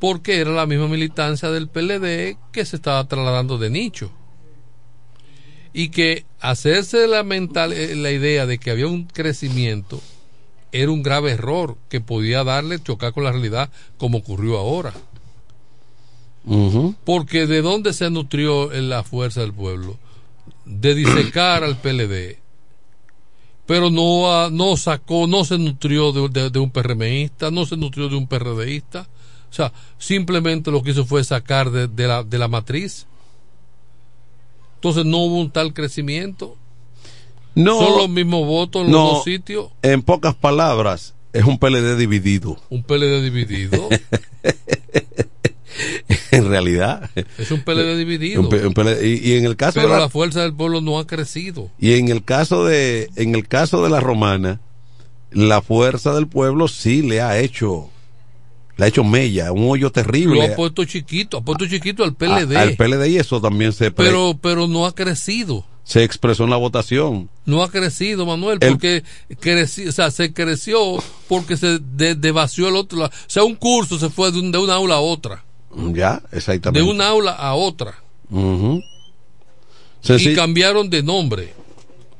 Porque era la misma militancia del PLD que se estaba trasladando de nicho. Y que hacerse la, mental, eh, la idea de que había un crecimiento era un grave error que podía darle, chocar con la realidad como ocurrió ahora. Porque de dónde se nutrió la fuerza del pueblo? De disecar al PLD. Pero no, no sacó, no se nutrió de, de- de un PRMista, no se nutrió de un PRDista. O sea, simplemente lo que hizo fue sacar de, de la, de la matriz. Entonces no hubo un tal crecimiento. No, Son los mismos votos en los no, dos sitios. en pocas palabras, es un PLD dividido. Un PLD dividido. en realidad. es un PLD dividido. Un un PLD y, y en el caso Pero de la, la fuerza del pueblo no ha crecido. y en el caso de en el caso de la romana, la fuerza del pueblo sí le ha hecho le ha hecho mella, un hoyo Lo terrible ha puesto chiquito, ha puesto chiquito al a- PLD. al PLD y eso también se pero, pero no ha crecido. se expresó en la votación. No ha crecido, Manuel, El- porque creci- o sea, se creció porque se de, el otro. lado. O sea, un curso se fue de, un- de una aula a otra. Ya, exactamente. De una aula a otra. Y cambiaron de nombre.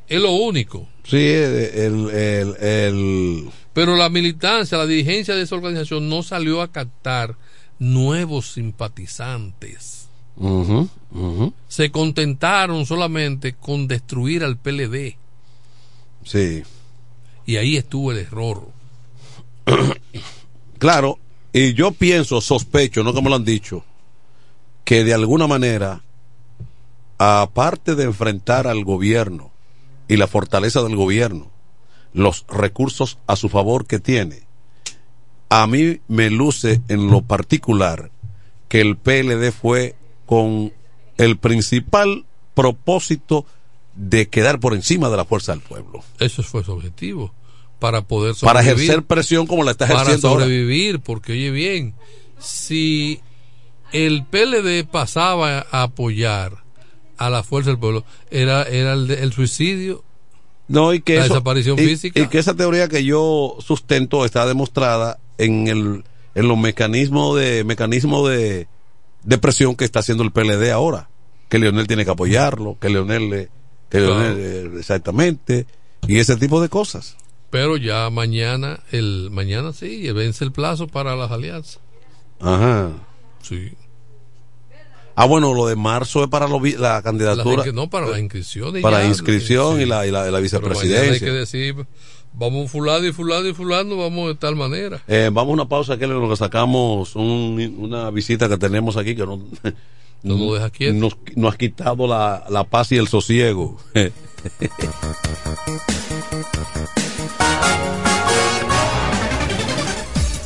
Es lo único. Sí, el, el, el- Pero la militancia, la dirigencia de esa organización no salió a captar nuevos simpatizantes. Se contentaron solamente con destruir al PLD. Sí. Y ahí estuvo el error. Claro, y yo pienso, sospecho, no como lo han dicho, que de alguna manera, aparte de enfrentar al gobierno y la fortaleza del gobierno, los recursos a su favor que tiene, a mí me luce en lo particular que el PLD fue con el principal propósito de quedar por encima de la fuerza del pueblo, Eso fue su objetivo. Para poder para sobrevivir. ejercer presión como la está para ejerciendo ahora. sobrevivir, porque oye bien, si el PLD pasaba a apoyar a la fuerza del pueblo, era, era el, suicidio. No, y que La eso- desaparición y- física. Y que esa teoría que yo sustento está demostrada en el en los mecanismos de mecanismos de, de presión que está haciendo el PLD ahora. Que Leonel tiene que apoyarlo, que Leonel, le- que. Leonel exactamente, y ese tipo de cosas. Pero ya mañana, el mañana sí, vence el plazo para las alianzas. Ajá. Sí. Ah, bueno, lo de marzo es para lo la Las candidatura. no, para la inscripción. y Para ya, inscripción sí. y la, y la, y la mañana hay que vicepresidencia. decir, vamos fulano y fulano y fulano, vamos de tal manera. Eh, vamos a una pausa que lo que sacamos un- una visita que tenemos aquí que no, No nos deja quieto. nos, nos ha quitado la, la paz y el sosiego.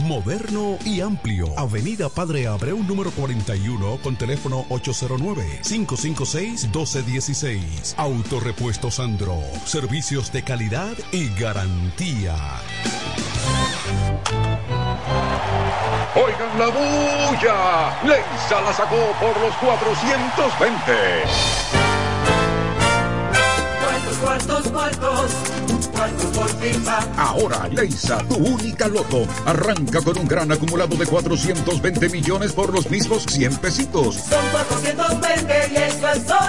Moderno y amplio. Avenida Padre Abreu número 41 con teléfono 809-556-1216. Autorepuesto Sandro. Servicios de calidad y garantía. Oigan la bulla. Leisa la sacó por los 420. Cuartos, cuartos, cuartos. Ahora, Leisa, tu única loto, arranca con un gran acumulado de 420 millones por los mismos 100 pesitos. Son 420 y eso es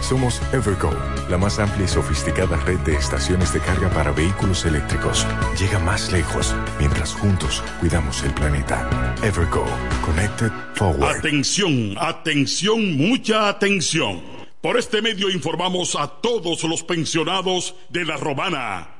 Somos Evergo, la más amplia y sofisticada red de estaciones de carga para vehículos eléctricos. Llega más lejos mientras juntos cuidamos el planeta. Evergo, Connected Forward. Atención, atención, mucha atención. Por este medio informamos a todos los pensionados de La Romana,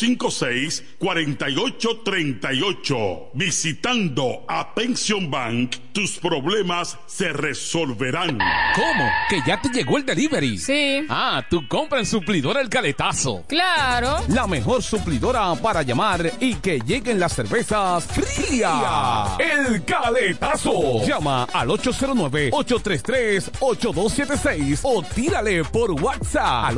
4838. Visitando a Pension Bank, tus problemas se resolverán. ¿Cómo? ¿Que ya te llegó el delivery? Sí. Ah, tú compra en suplidora el caletazo. Claro. La mejor suplidora para llamar y que lleguen las cervezas frías. El caletazo. Llama al 809-833-8276 o tírale por WhatsApp al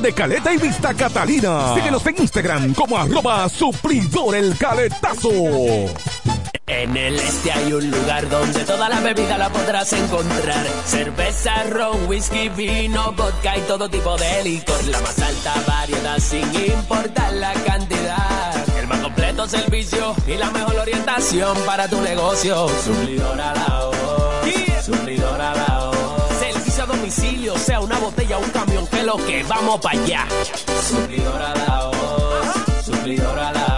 de Caleta y Vista Catalina. Síguenos en Instagram como arroba suplidor el caletazo. En el este hay un lugar donde toda la bebida la podrás encontrar. Cerveza, ron, whisky, vino, vodka y todo tipo de licor. La más alta variedad sin importar la cantidad. El más completo servicio y la mejor orientación para tu negocio. La voz. Suplidora la voz. Servicio a domicilio, sea una botella o un camión, que lo que vamos para allá. Suplidora la voz. Suplidora la voz.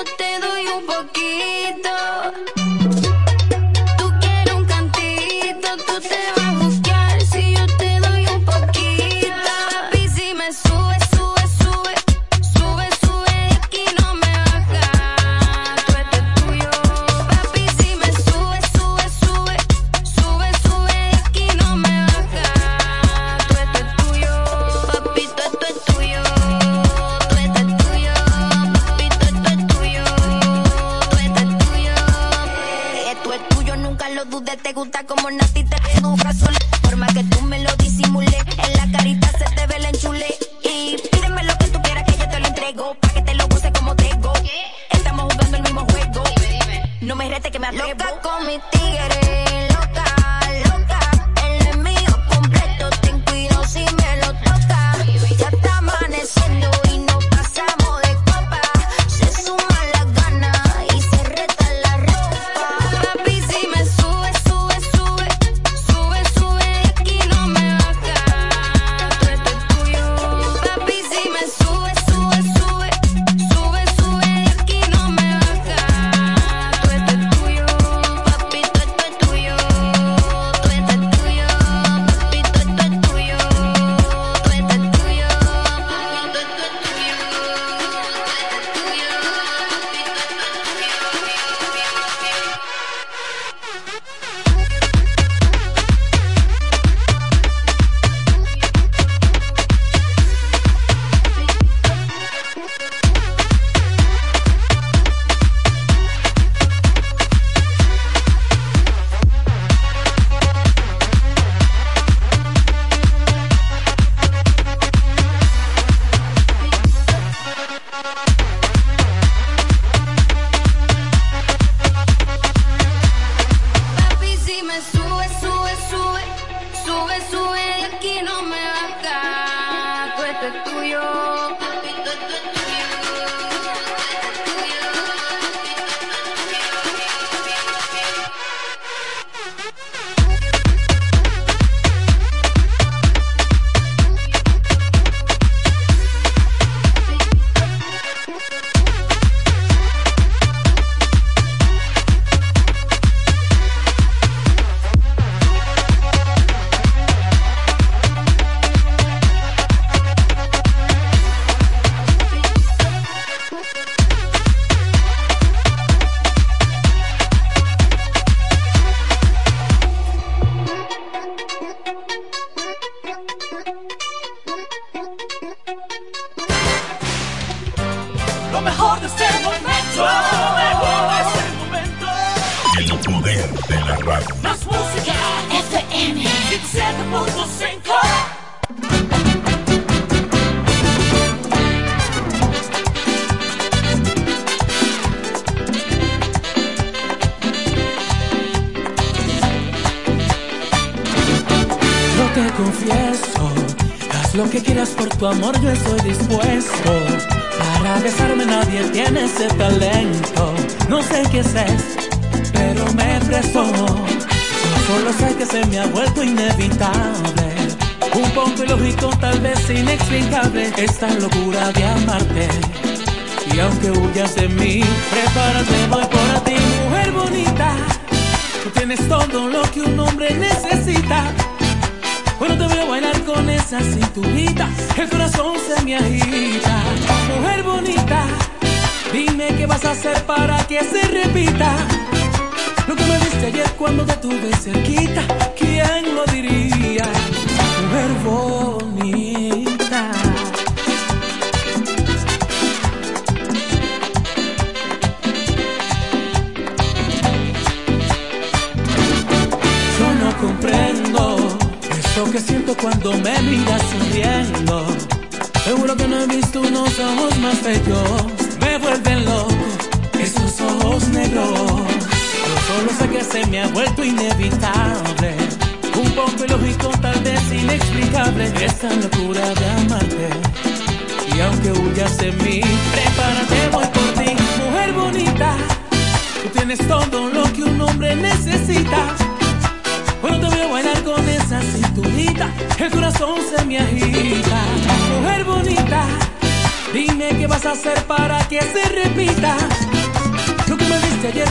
Yo te doy un poquito.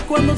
Cuando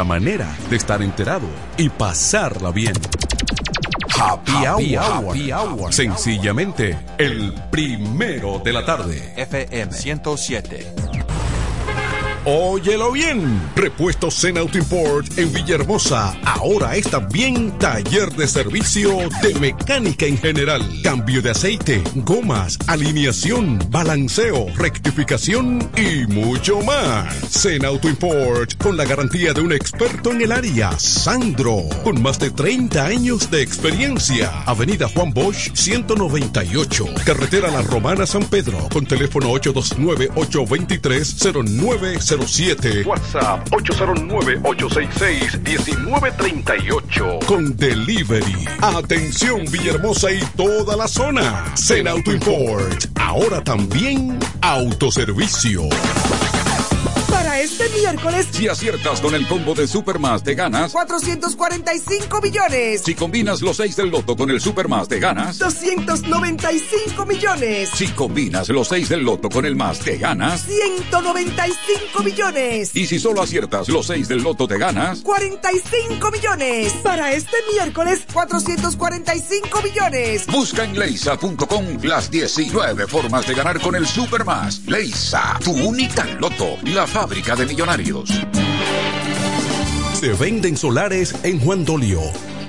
sola manera de estar enterado y pasarla bien. Happy, hour. Happy Hour. Sencillamente, el primero de la tarde. FM 107. Óyelo bien. Repuestos Zen Auto Import en Villahermosa. Ahora es también taller de servicio de mecánica en general. Cambio de aceite, gomas, alineación, balanceo, rectificación y mucho más. Zen Auto Import con la garantía de un experto en el área, Sandro, con más de 30 años de experiencia. Avenida Juan Bosch 198, carretera La Romana San Pedro, con teléfono 829-823-0907. WhatsApp 809-866-1938. Con delivery. Atención Villahermosa y toda la zona. Zen Auto Import. Ahora también autoservicio. Miércoles, Si aciertas con el combo de Supermas te ganas. 445 millones. Si combinas los 6 del loto con el Supermas te ganas. 295 millones. Si combinas los 6 del loto con el más te ganas. 195 millones. Y si solo aciertas los 6 del loto te ganas. 45 millones. Para este miércoles, 445 millones. Busca en leisa.com las 19 formas de ganar con el Supermas. Leisa, tu única loto, la fábrica de millonarios. Se venden solares en Juan Dolio,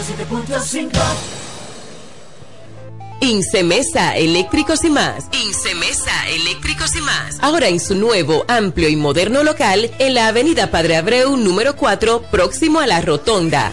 FM 107.5. Incemesa Eléctricos y más. Incemesa Eléctricos y más. Ahora en su nuevo, amplio y moderno local en la Avenida Padre Abreu número 4, próximo a la Rotonda.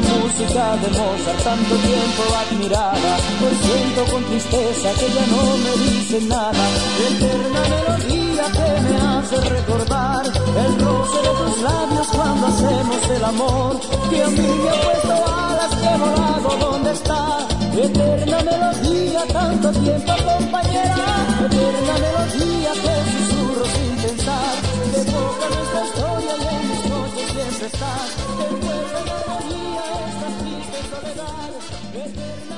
música de Mozart tanto tiempo admirada. Hoy siento con tristeza que ya no me dice nada. Eterna melodía que me hace recordar el roce de tus labios cuando hacemos el amor. Que a mí me ha puesto alas que vorago donde está. Eterna melodía, tanto tiempo compañera. La eterna melodía que susurro sin pensar. Te toca nuestra historia y en mis noches siempre estás. El pueblo de soledad.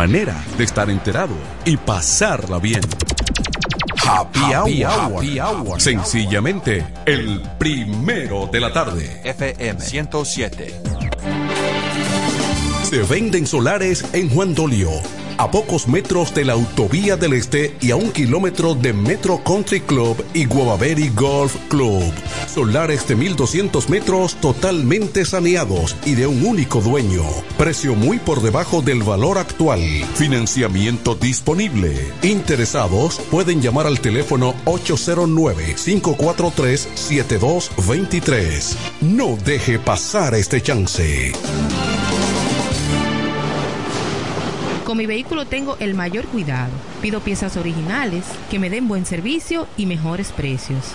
Manera de estar enterado y pasarla bien. Happy, Hour. Sencillamente, el primero de la tarde. FM 107. Se venden solares en Juan Dolio a pocos metros de la Autovía del Este y a un kilómetro de Metro Country Club y Guavaberi Golf Club. Solares de 1200 metros totalmente saneados y de un único dueño. Precio muy por debajo del valor actual. Financiamiento disponible. Interesados pueden llamar al teléfono 809-543-7223. No deje pasar este chance. Con mi vehículo tengo el mayor cuidado. Pido piezas originales que me den buen servicio y mejores precios.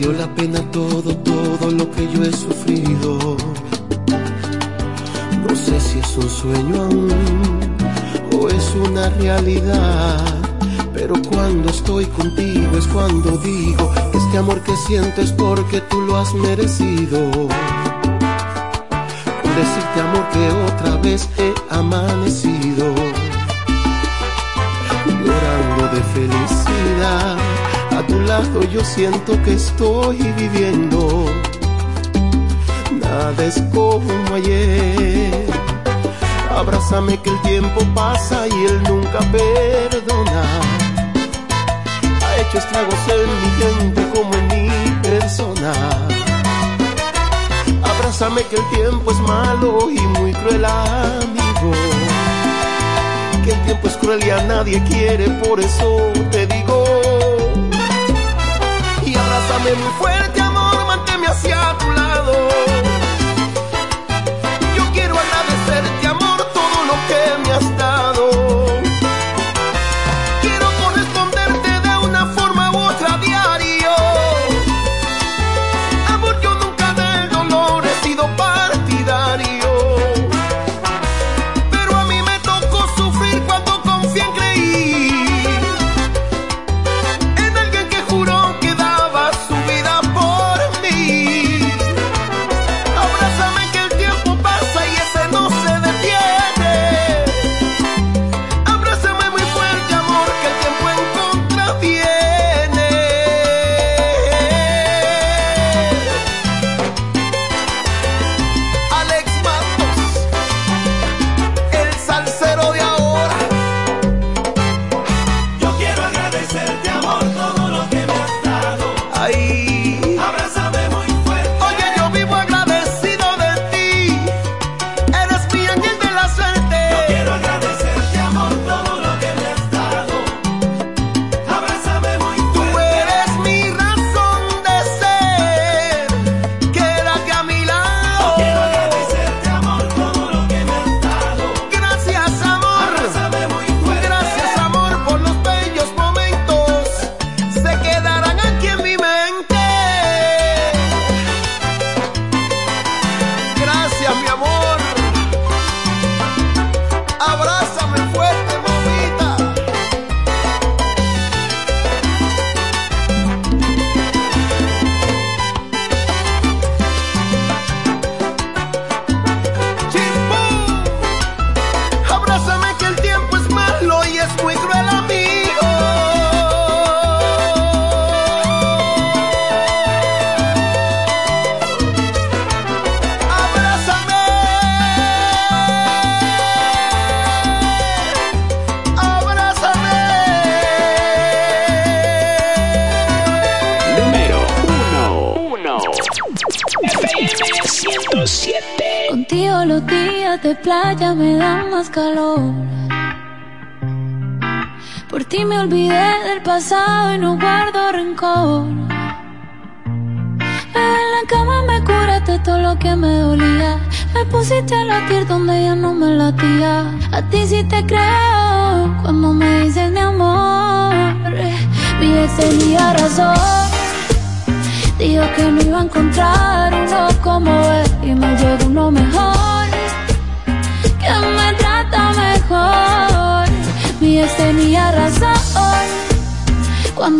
Valió la pena todo, todo lo que yo he sufrido. No sé si es un sueño aún o es una realidad. Pero cuando estoy contigo es cuando digo este amor que siento es porque tú lo has merecido. Por decirte amor que otra vez he amanecido. Llorando de felicidad. Tu lado yo siento que estoy viviendo. Nada es como ayer. Abrázame que el tiempo pasa y él nunca perdona. Ha hecho estragos en mi gente como en mi persona. Abrázame que el tiempo es malo y muy cruel amigo. Que el tiempo es cruel y a nadie quiere, por eso te digo. Y abrázame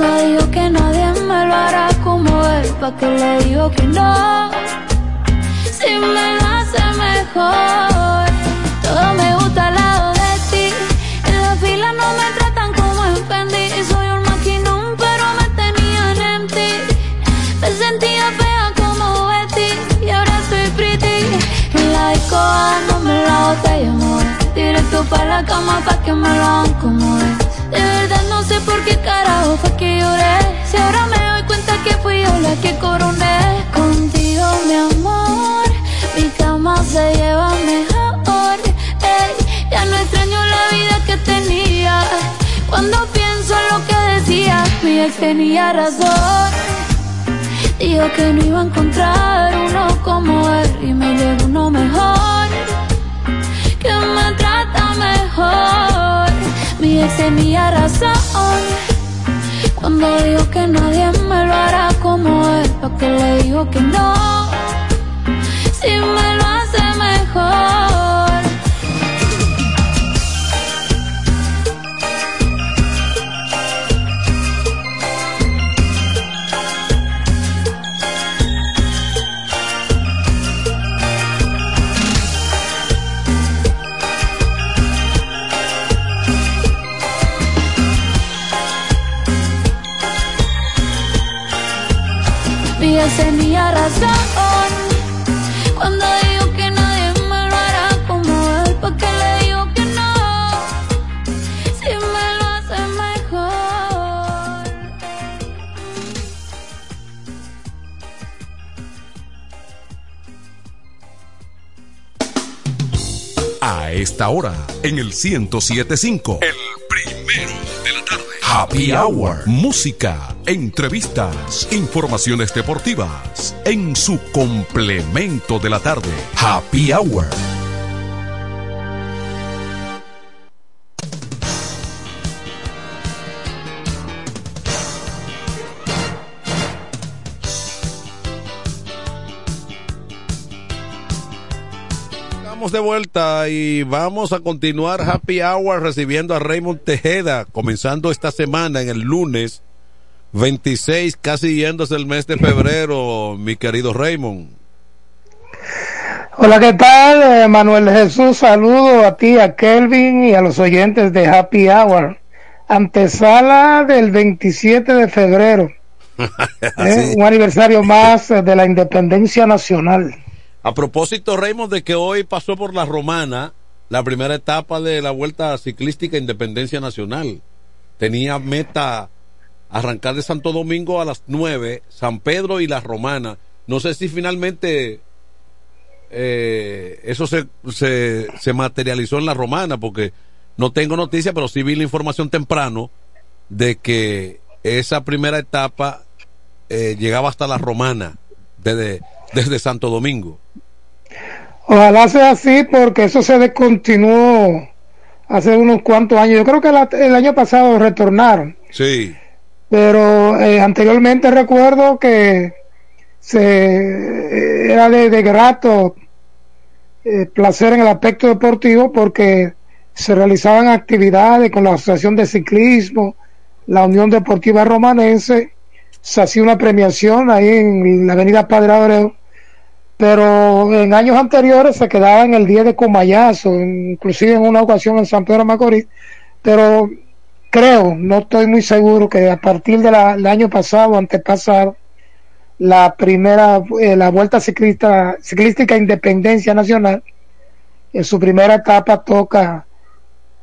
cuando dijo que nadie me lo hará como él, pa' que le digo que no, si me lo hace mejor. Todo me gusta al lado de ti, en la fila no me tratan como en Fendi, soy un maquinón pero me tenían en ti. Me sentía fea como Betty y ahora estoy pretty. En la disco la botella, amor. Directo para la cama pa' que me lo hagan como es. De verdad no sé por qué carajo fue que lloré. Si ahora me doy cuenta que fui yo la que coroné. Contigo, mi amor, mi cama se lleva mejor. Ey, ya no extraño la vida que tenía. Cuando pienso en lo que decía, mi ex tenía razón. Dijo que no iba a encontrar uno como él y me llegó uno mejor, que me trata mejor. Mi ex tenía razón cuando dijo que nadie me lo hará como él, porque le digo que no, si me lo hace mejor. Ex tenía razón cuando dijo que nadie me lo hará como él, porque le digo que no, si me lo hace mejor. A esta hora, en el 1075. El Happy Hour. Música, entrevistas, informaciones deportivas. En su complemento de la tarde. Happy Hour. Estamos de vuelta y vamos a continuar Happy Hour recibiendo a Raymond Tejeda, comenzando esta semana en el lunes 26, casi yéndose el mes de febrero, mi querido Raymond. Hola, ¿qué tal? Eh, Manuel Jesús, saludo a ti, a Kelvin y a los oyentes de Happy Hour. Antesala del 27 de febrero, ¿eh? un aniversario más de la independencia nacional. A propósito, Raymond, de que hoy pasó por la Romana la primera etapa de la Vuelta Ciclística Independencia Nacional. Tenía meta arrancar de Santo Domingo a las 9, San Pedro y la Romana. No sé si finalmente eh, eso se, se, se materializó en la Romana, porque no tengo noticia, pero sí vi la información temprano de que esa primera etapa eh, llegaba hasta la Romana desde, desde Santo Domingo. Ojalá sea así porque eso se descontinuó hace unos cuantos años. Yo creo que la- el año pasado retornaron, Sí. pero eh, anteriormente recuerdo que se era de, de grato eh, placer en el aspecto deportivo porque se realizaban actividades con la Asociación de Ciclismo, la Unión Deportiva Romanense, se hacía una premiación ahí en la Avenida Padre Abreu, pero en años anteriores se quedaba en el día de Comayazo, inclusive en una ocasión en San Pedro de Macorís, pero creo, no estoy muy seguro que a partir del año pasado, antepasado, la primera, eh, la Vuelta Ciclista, Ciclística Independencia Nacional, en su primera etapa toca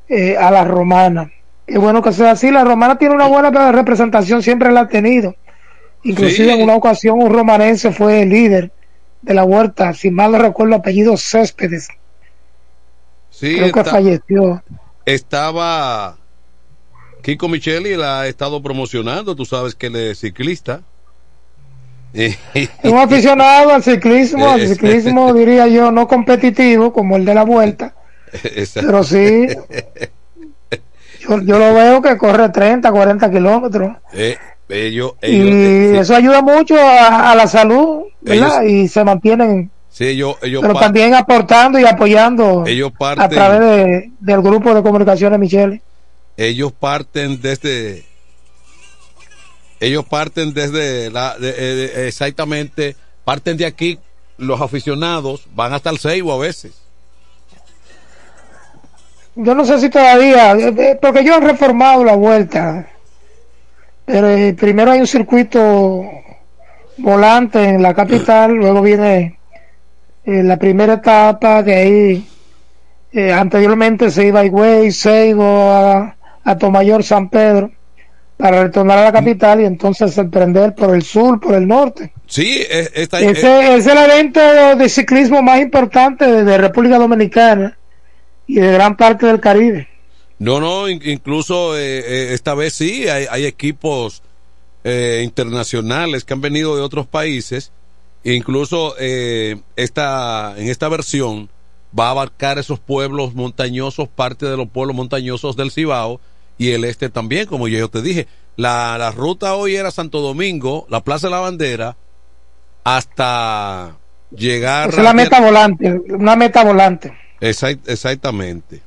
eh, a la Romana. Qué bueno que sea así, la Romana tiene una buena representación, siempre la ha tenido. Inclusive Sí. en una ocasión un romanense fue el líder de la Vuelta, si mal no recuerdo apellido Céspedes, Sí, creo que falleció. estaba Kiko Micheli, la ha estado promocionando, tú sabes que él es ciclista. Un aficionado al ciclismo, al ciclismo diría yo no competitivo como el de la Vuelta, Exacto. pero sí, yo, yo lo veo que corre 30, 40 kilómetros. Eh, ellos, Y eh, eso ayuda mucho a, a la salud, ¿verdad? y se mantienen, sí, ellos, ellos pero también aportando y apoyando ellos a parten, través de, del grupo de comunicaciones Michelle. ellos parten desde, ellos parten desde la, de- eh, de- exactamente, parten de aquí, los aficionados van hasta el Seibo a veces. Yo no sé si todavía, eh, eh, porque ellos han reformado la vuelta, pero primero hay un circuito volante en la capital, luego viene eh, la primera etapa, de ahí eh, anteriormente se iba a Higüey, Seibo, a, Atomayor San Pedro para retornar a la capital y entonces emprender por el sur, por el norte. Sí, eh, esta, Ese es el evento de ciclismo más importante de, de República Dominicana y de gran parte del Caribe. no, no, in- incluso eh, eh, esta vez sí, hay, hay equipos eh, internacionales que han venido de otros países, incluso eh, esta, en esta versión va a abarcar esos pueblos montañosos, parte de los pueblos montañosos del Cibao y el este también, como yo te dije. La, la ruta hoy era Santo Domingo, la Plaza de la Bandera, hasta llegar Esa es la meta volante, una meta volante. Exact- exactamente.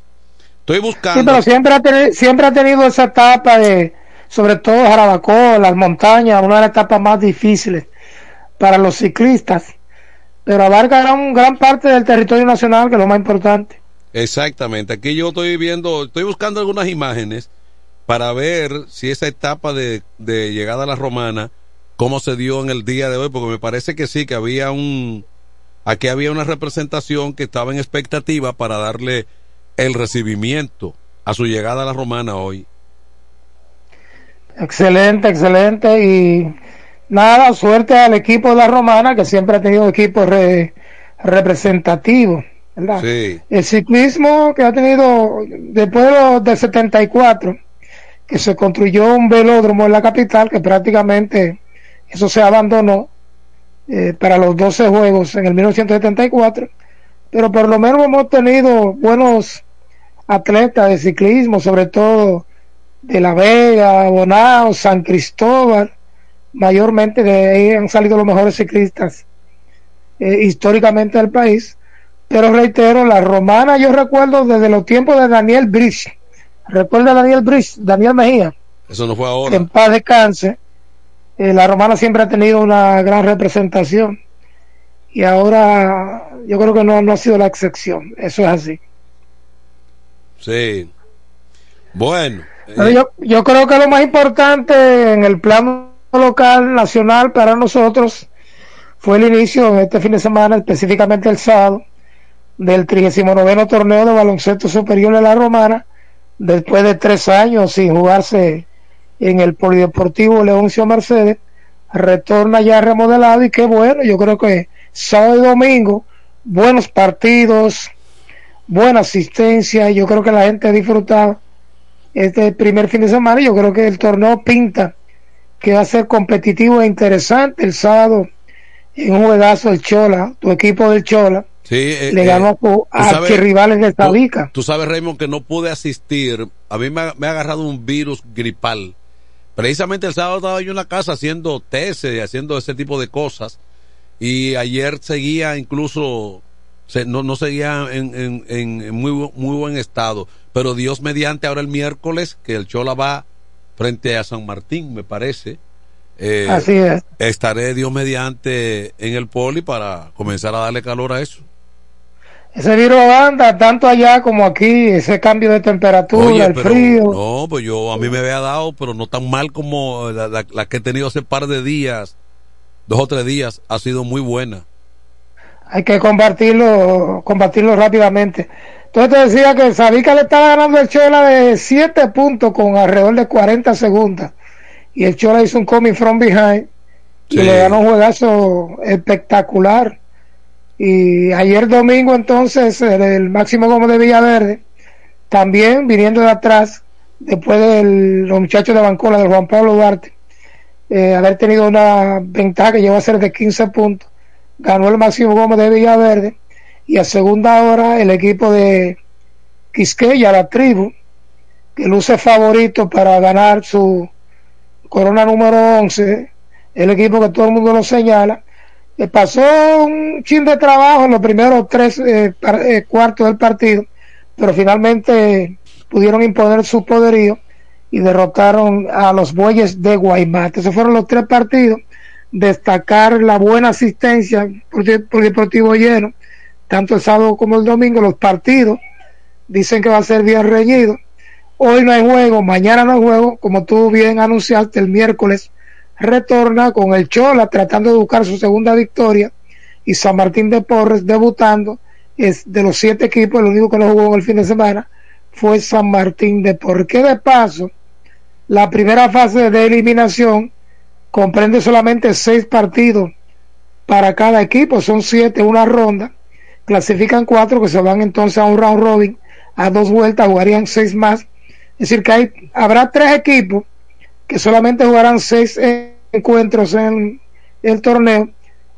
Estoy Sí, buscando. pero siempre ha, tenido, siempre ha tenido esa etapa de, sobre todo Jarabacoa, las montañas, una de las etapas más difíciles para los ciclistas, pero abarca gran, gran parte del territorio nacional, que es lo más importante. Exactamente. Aquí yo estoy viendo, estoy buscando algunas imágenes para ver si esa etapa de, de llegada a la romana, cómo se dio en el día de hoy, porque me parece que sí, que había un, aquí había una representación que estaba en expectativa para darle el recibimiento a su llegada a la romana hoy. Excelente, excelente. Y nada, suerte al equipo de la Romana, que siempre ha tenido equipos re- representativos. ¿verdad? Sí. El ciclismo que ha tenido, después de los del 74, que se construyó un velódromo en la capital, que prácticamente eso se abandonó eh, para los 12 juegos en el 1974, pero por lo menos hemos tenido buenos atletas de ciclismo, sobre todo de La Vega, Bonao, San Cristóbal, mayormente de ahí han salido los mejores ciclistas eh, históricamente del país. Pero reitero, la romana yo recuerdo desde los tiempos de Daniel Bridge. Recuerda a Daniel Bridge, Daniel Mejía, Eso no fue que ahora. en paz descanse. Eh, la romana siempre ha tenido una gran representación. Y ahora yo creo que no, no ha sido la excepción. Eso es así. Sí. Bueno. Pero yo, yo creo que lo más importante en el plano local, nacional, para nosotros fue el inicio este fin de semana, específicamente el sábado, del 39 torneo de baloncesto superior de la Romana, después de tres años sin jugarse en el Polideportivo Leoncio Mercedes, retorna ya remodelado y qué bueno, yo creo que sábado y domingo, buenos partidos, buena asistencia, yo creo que la gente ha disfrutado este primer fin de semana. Yo creo que el torneo pinta que va a ser competitivo e interesante. El sábado, en un juegazo, el Chola, tu equipo del Chola, sí, eh, le eh, ganó a, tú a rivales de tú- Tabica. Tú sabes, Raymond, que no pude asistir. A mí me ha, me ha agarrado un virus gripal. Precisamente el sábado estaba yo en la casa haciendo tesis, haciendo ese tipo de cosas. Y ayer seguía incluso, se- no, no seguía en, en- en- muy, muy buen estado. Pero Dios mediante, ahora el miércoles, que el Chola va frente a San Martín, me parece. eh, Así es. Estaré Dios mediante en el poli para comenzar a darle calor a eso. Ese virus anda tanto allá como aquí, ese cambio de temperatura, Oye, el pero frío. no, pues yo a mí me había dado, pero no tan mal como la, la- la que he tenido hace par de días, dos o tres días, ha sido muy buena. Hay que combatirlo, combatirlo rápidamente. Entonces te decía que Sabica le estaba ganando el Chola de 7 puntos con alrededor de 40 segundos. Y el Chola hizo un coming from behind y Sí. le ganó un juegazo espectacular. Y ayer domingo entonces el, el máximo como de Villaverde, también viniendo de atrás, después de los muchachos de Bancola, de Juan Pablo Duarte, eh, haber tenido una ventaja que llegó a ser de 15 puntos, ganó el máximo Gómez de Villaverde y a segunda hora el equipo de Quisqueya, la tribu, que luce favorito para ganar su corona número 11, el equipo que todo el mundo lo señala, le pasó un chin de trabajo en los primeros tres eh, eh, cuartos del partido, pero finalmente pudieron imponer su poderío y derrotaron a los bueyes de Guaymate. Esos fueron los tres partidos. Destacar la buena asistencia por, por Deportivo Lleno, tanto el sábado como el domingo, los partidos dicen que va a ser bien reñido. Hoy no hay juego, mañana no hay juego, como tú bien anunciaste, el miércoles retorna con el Chola tratando de buscar su segunda victoria y San Martín de Porres debutando, es de los siete equipos, el único que no jugó en el fin de semana, fue San Martín de Porque de paso, la primera fase de eliminación comprende solamente seis partidos para cada equipo, son siete, una ronda, clasifican cuatro que se van entonces a un round robin, a dos vueltas jugarían seis más, es decir que hay, habrá tres equipos que solamente jugarán seis encuentros en el torneo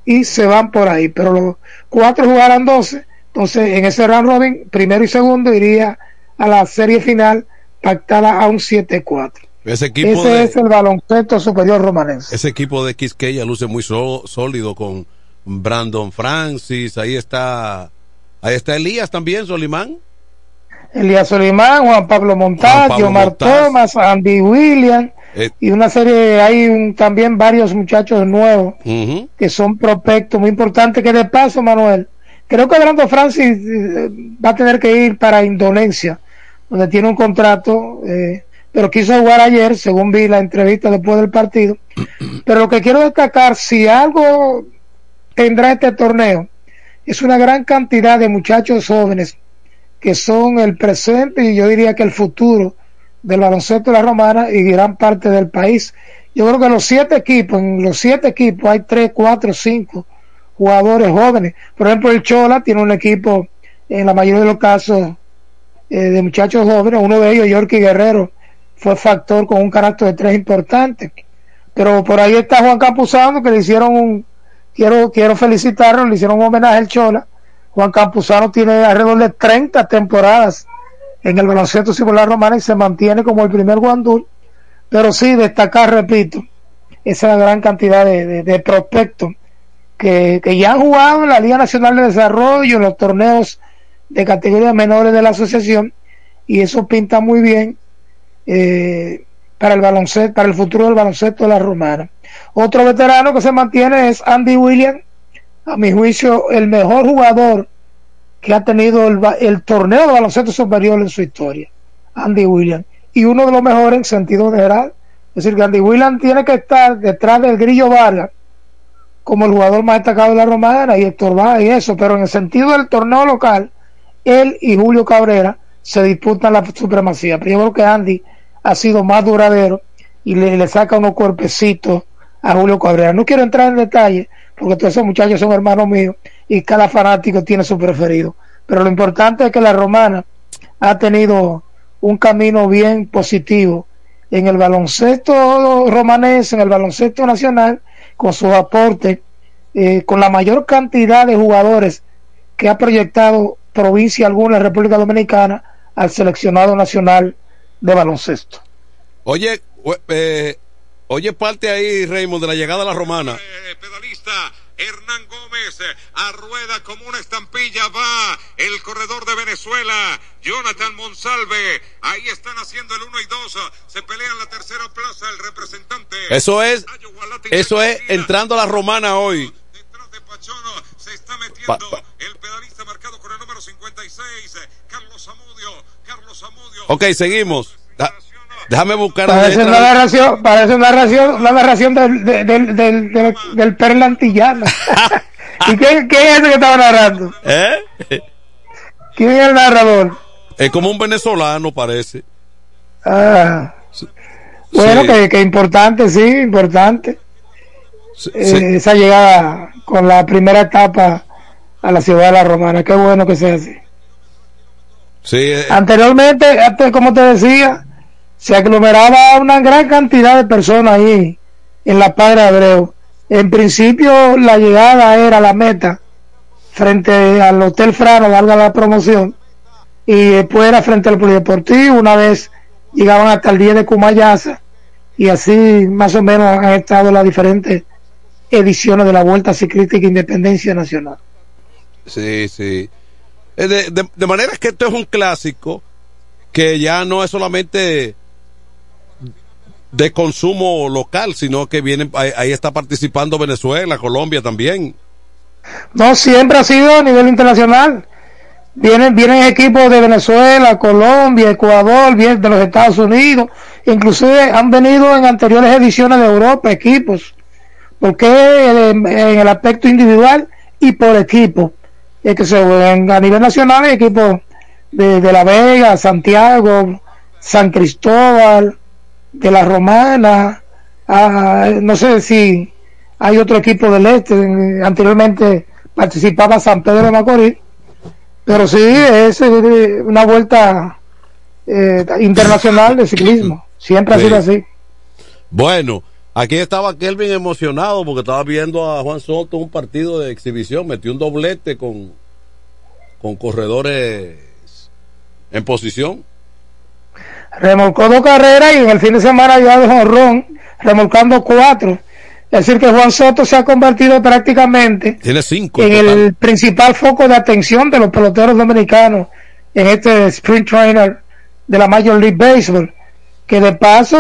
y se van por ahí, pero los cuatro jugarán doce, entonces en ese round robin, primero y segundo iría a la serie final pactada a un 7-4. Ese equipo Ese de, es el baloncesto superior romanense. ese equipo de Quisqueya luce muy só- sólido con Brandon Francis, ahí está ahí está Elías también, Solimán. Elías Solimán, Juan Pablo Montaz, Omar. Thomas, Andy Williams Eh, y una serie, hay un- también varios muchachos nuevos que son prospectos muy importantes. Que de paso, Manuel, creo que Brando Francis eh, va a tener que ir para Indonesia, donde tiene un contrato, eh, pero quiso jugar ayer, según vi la entrevista después del partido. Pero lo que quiero destacar, si algo tendrá este torneo, es una gran cantidad de muchachos jóvenes que son el presente y yo diría que el futuro del baloncesto de la romana y gran parte del país. Yo creo que los siete equipos, en los siete equipos hay tres, cuatro, cinco jugadores jóvenes. Por ejemplo, el Chola tiene un equipo, en la mayoría de los casos, eh, de muchachos jóvenes. Uno de ellos, Yorky Guerrero, fue factor con un carácter de tres importante. Pero por ahí está Juan Campuzano, que le hicieron un, quiero, quiero felicitarlo, le hicieron un homenaje al Chola. Juan Campuzano tiene alrededor de 30 temporadas en el baloncesto singular romana y se mantiene como el primer guandul. Pero sí, destacar, repito, esa gran cantidad de, de- de prospectos que, que ya han jugado en la Liga Nacional de Desarrollo, en los torneos de categorías menores de la asociación, y eso pinta muy bien eh, para el baloncesto, para el futuro del baloncesto de la romana. Otro veterano que se mantiene es Andy Williams, a mi juicio, el mejor jugador que ha tenido el, el torneo de baloncesto superior en su historia, Andy Williams, y uno de los mejores en sentido general. Es decir, que Andy Williams tiene que estar detrás del Grillo Vargas como el jugador más destacado de la romana y Héctor y eso, pero en el sentido del torneo local, él y Julio Cabrera se disputan la supremacía. Pero yo creo que Andy ha sido más duradero y le, saca unos cuerpecitos a Julio Cabrera. No quiero entrar en detalle porque todos esos muchachos son hermanos míos y cada fanático tiene su preferido. Pero lo importante es que la romana ha tenido un camino bien positivo en el baloncesto romanés, en el baloncesto nacional, con sus aportes, eh, con la mayor cantidad de jugadores que ha proyectado provincia alguna en República Dominicana al seleccionado nacional de baloncesto. Oye, ue- eh, oye parte ahí, Raymond, de la llegada de la romana. Hernán Gómez eh, a rueda como una estampilla va el corredor de Venezuela Jonathan Monsalve ahí están haciendo el 1 y 2 se pelean la tercera plaza el representante Eso es, eso es entrando a la romana hoy. Pa- pa- Ok, seguimos. Da- déjame buscar la Parece una narración, parece una narración, una narración del, del, del, del, del, del Perla Antillana. ¿Y quién, quién es ese que estaba narrando? ¿Eh? ¿Quién es el narrador? Es como un venezolano, parece. Ah. Bueno, Sí. que, que importante, sí, importante. Eh, sí. Esa llegada con la primera etapa a la ciudad de la Romana, qué bueno que sea así. Sí, eh, Anteriormente, antes, como te decía, se aglomeraba una gran cantidad de personas ahí en la Padre Abreu. En principio, la llegada era la meta frente al Hotel Frano, valga la promoción, y después era frente al Polideportivo. Una vez llegaban hasta el día de Cumayasa, y así más o menos han estado las diferentes ediciones de la Vuelta Ciclística Independencia Nacional. sí, sí. Eh, De, de- de manera que esto es un clásico que ya no es solamente de consumo local, sino que vienen, ahí, está participando Venezuela, Colombia también. No, siempre ha sido a nivel internacional. Vienen, vienen equipos de Venezuela, Colombia, Ecuador, vienen de los Estados Unidos. Inclusive han venido en anteriores ediciones de Europa equipos. Porque eh, en el aspecto individual y por equipo. Es que se, en- a nivel nacional equipos de, de La Vega, Santiago, San Cristóbal, de la Romana, ah, no sé si hay otro equipo del este, eh, anteriormente participaba San Pedro de Macorís, pero sí es eh, una vuelta eh, internacional de ciclismo, siempre ha sido así. Bueno, aquí estaba Kelvin emocionado porque estaba viendo a Juan Soto un partido de exhibición, metió un doblete con, con corredores en posición. remolcó dos carreras y en el fin de semana ya de jonrón, remolcando cuatro. Es decir, que Juan Soto se ha convertido prácticamente Tiene cinco. en total. el principal foco de atención de los peloteros dominicanos en este sprint trainer de la Major League Baseball. Que de paso,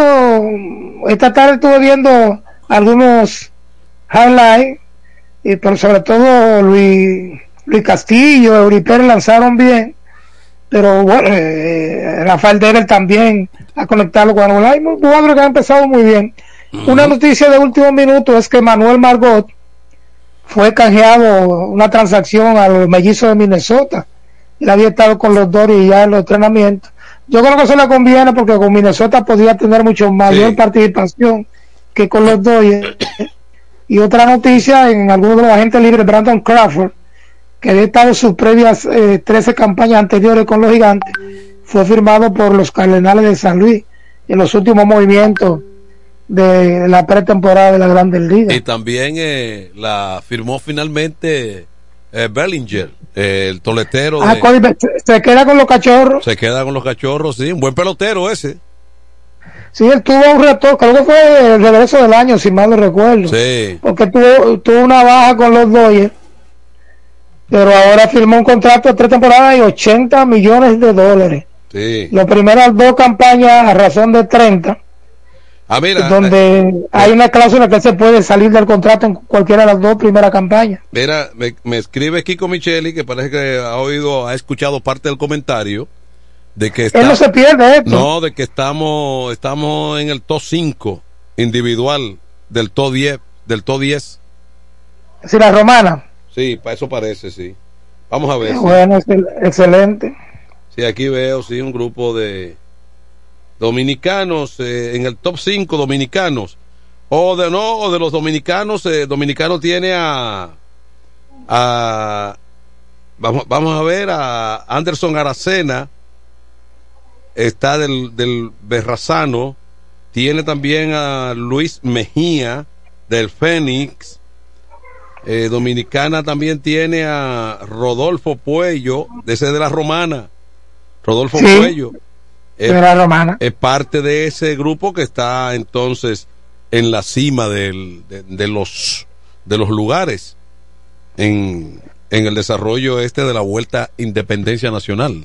esta tarde estuve viendo algunos highlights, y, pero sobre todo Luis, Luis Castillo, Eury Pérez lanzaron bien pero bueno, eh, Rafael Dever también a conectarlo con Angola. Hay un cuadro que ha empezado muy bien. Una noticia de último minuto es que Manuel Margot fue canjeado una transacción a los mellizos de Minnesota. Él había estado con los Doris ya en los entrenamientos. Yo creo que eso le conviene porque con Minnesota podía tener mucho mayor participación que con los Dodgers. y otra noticia, en algunos de los agentes libres, Brandon Crawford, que había estado sus previas eh, 13 campañas anteriores con los gigantes, fue firmado por los Cardenales de San Luis en los últimos movimientos de la pretemporada de la Grandes Ligas. Y también eh, la firmó finalmente eh, Bellinger, eh, el toletero. Ah, de- se queda con los cachorros. se queda con los cachorros, sí, un buen pelotero ese. Sí, él tuvo un reto, creo que fue el regreso del año, si mal no recuerdo. Sí. Porque tuvo, tuvo una baja con los Dodgers, pero ahora firmó un contrato de tres temporadas y 80 millones de dólares. Sí. Las primeras dos campañas a razón de 30, Donde hay una cláusula que él se puede salir del contrato en cualquiera de las dos primeras campañas. Mira, me, me escribe Kiko Micheli, que parece que ha oído, ha escuchado parte del comentario, de que está, Él no se pierde esto. no, de que estamos, estamos en el top 5 individual del top 10, del top 10. Si la romana. Sí, para eso parece, sí. Vamos a ver. sí. Bueno, excel- excelente. Sí, aquí veo, sí, un grupo de dominicanos eh, en el top 5 dominicanos. O de no, o de los dominicanos, eh, dominicano tiene a, a vamos, vamos a ver a Anderson Aracena, está del, del Berrazano, tiene también a Luis Mejía del Fénix, eh, Dominicana también tiene a Rodolfo Puello, de ese de la Romana. Rodolfo Sí, Puello. De la Romana. Es parte de ese grupo que está entonces en la cima del- de, de los de los lugares en, en el desarrollo este de la vuelta Independencia Nacional.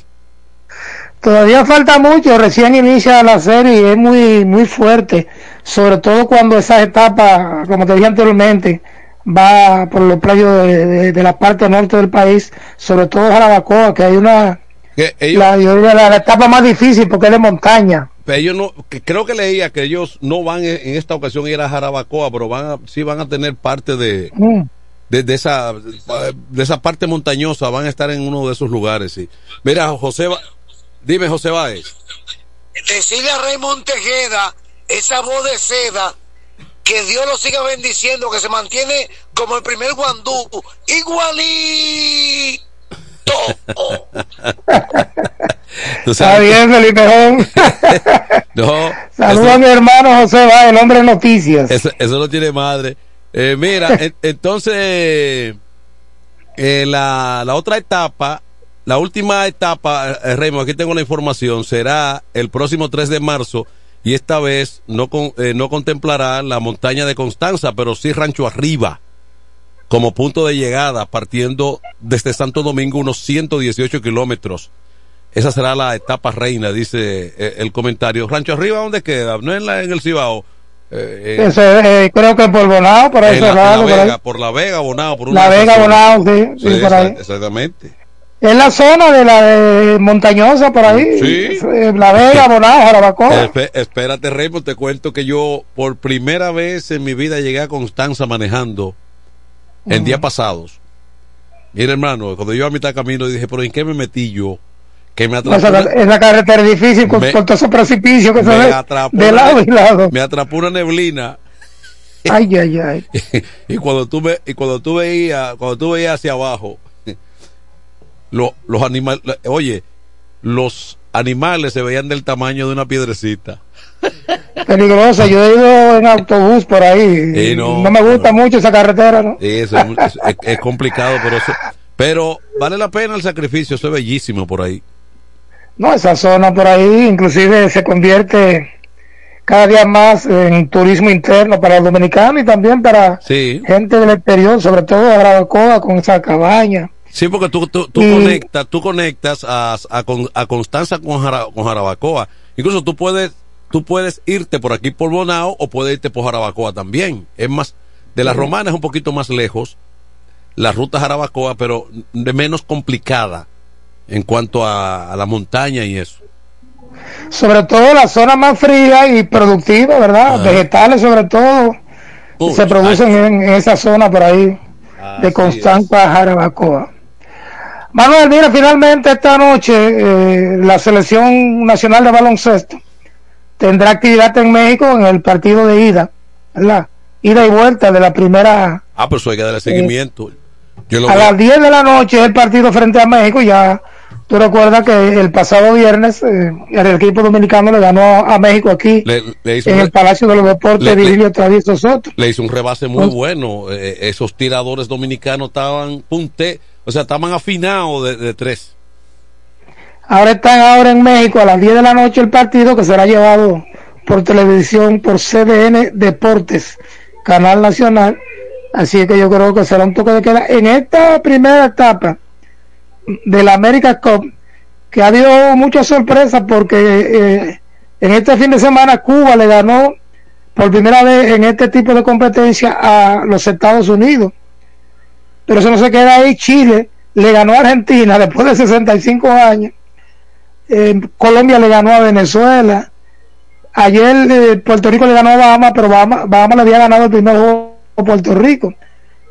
Todavía falta mucho, recién inicia la serie y es muy muy fuerte, sobre todo cuando esa etapa, como te dije anteriormente, va por los playos de, de- de la parte norte del país, sobre todo Jarabacoa, que hay una Que ellos, la, la, la etapa más difícil porque es de montaña. ellos no, que creo que leía que ellos no van en, en esta ocasión a ir a Jarabacoa, pero van a, sí van a tener parte de, Mm. de, de esa de esa parte montañosa, van a estar en uno de esos lugares, sí. Mira, José, dime José Báez. decirle a Raymond Tejeda, esa voz de seda, que Dios lo siga bendiciendo, que se mantiene como el primer guandú, igualito. Tú Está bien, Felipe Jón. No, Saludos a mi hermano José Va, el hombre de noticias. Eso, eso no tiene madre. Eh, mira, en- entonces, eh, la, la otra etapa, la última etapa, eh, Raymond, aquí tengo la información, será el próximo 3 de marzo y esta vez no, con- eh, no contemplará la montaña de Constanza, pero sí Rancho Arriba como punto de llegada, partiendo desde Santo Domingo unos 118 kilómetros. Esa será la etapa reina, dice eh, el comentario. Rancho Arriba, ¿dónde queda? No en, la, en el Cibao. Eh, eh, eh, creo que por Bonao, por ahí en la, en cerrado, la por ahí. Por la Vega, Bonao, por una La Vega. Bonao, sí, sí, Sí, por ahí. exa- Exactamente. Es la zona de la de montañosa por ahí. Sí. Eh, La Vega, Bonao, Jarabacoa. Espe- espérate, Raymond, te cuento que yo por primera vez en mi vida llegué a Constanza manejando en días pasados. Mira, hermano, cuando yo a mitad de camino dije, pero ¿en qué me metí yo? que me atrapó, esa carretera es difícil con, Me- con todos esos precipicios que se me ven atrapó de lado y lado. me atrapó una neblina Ay, ay, ay. y cuando tú ve- y cuando tú veías cuando tú veías hacia abajo lo- los animales oye los animales se veían del tamaño de una piedrecita Peligrosa. Yo he ido en autobús por ahí. Sí, no, no, me gusta mucho esa carretera, ¿no? Eso es, es- es- complicado pero eso- pero vale la pena el sacrificio eso es bellísimo por ahí No, esa zona por ahí inclusive se convierte cada día más en turismo interno para los dominicanos y también para sí gente del exterior, sobre todo de Arabacoa con esa cabaña. Sí, porque tú, tú, tú Y- conectas, tú conectas a, a, Con- a Constanza con, Jara- con Jarabacoa. Incluso tú puedes, tú puedes irte por aquí por Bonao o puedes irte por Jarabacoa también. Es más, de la Sí. Romana es un poquito más lejos, la ruta Jarabacoa, pero de menos complicada en cuanto a, a la montaña y eso. Sobre todo la zona más fría y productiva, ¿verdad? Vegetales sobre todo Uy, se producen en, en esa zona por ahí de Constanza a Jarabacoa. Manuel, mira, finalmente esta noche eh, la selección nacional de baloncesto tendrá actividad en México en el partido de ida, ¿verdad? Ida y vuelta de la primera Ah, pero eso hay que darle seguimiento. Yo lo a veo- las 10 de la noche el partido frente a México. Ya tú recuerdas que el pasado viernes eh, el equipo dominicano le ganó a México aquí le, le en un- el Palacio de los Deportes Virgilio Travieso Soto. le hizo un rebase muy Pues- bueno. Eh, esos tiradores dominicanos estaban punte, o sea, estaban afinados de, tres. Ahora están ahora en México a las 10 de la noche el partido que será llevado por televisión por CDN Deportes, Canal Nacional. Así que yo creo que será un toque de queda. En esta primera etapa de la América Cup, que ha habido muchas sorpresas porque eh, en este fin de semana Cuba le ganó por primera vez en este tipo de competencia a los Estados Unidos. Pero eso no se queda ahí. Chile le ganó a Argentina después de 65 años. Colombia le ganó a Venezuela. Ayer eh, Puerto Rico le ganó a Bahamas, pero Bahamas, Bahamas le había ganado el primer juego a Puerto Rico.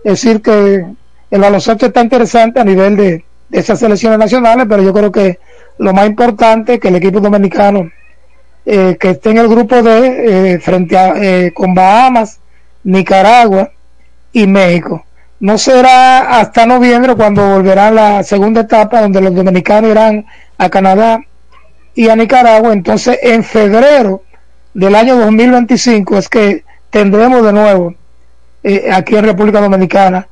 Es decir, que el baloncesto está interesante a nivel de, de esas selecciones nacionales, pero yo creo que lo más importante es que el equipo dominicano eh, que esté en el grupo de eh, frente a eh, con Bahamas, Nicaragua y México. No será hasta noviembre cuando volverá la segunda etapa donde los dominicanos irán a Canadá y a Nicaragua. Entonces en febrero del año 2025 es que tendremos de nuevo eh, aquí en República Dominicana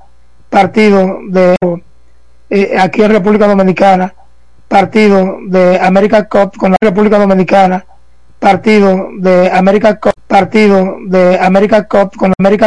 partido de eh, aquí en República Dominicana partido de America Cup con la República Dominicana partido de America Cup partido de America Cup con América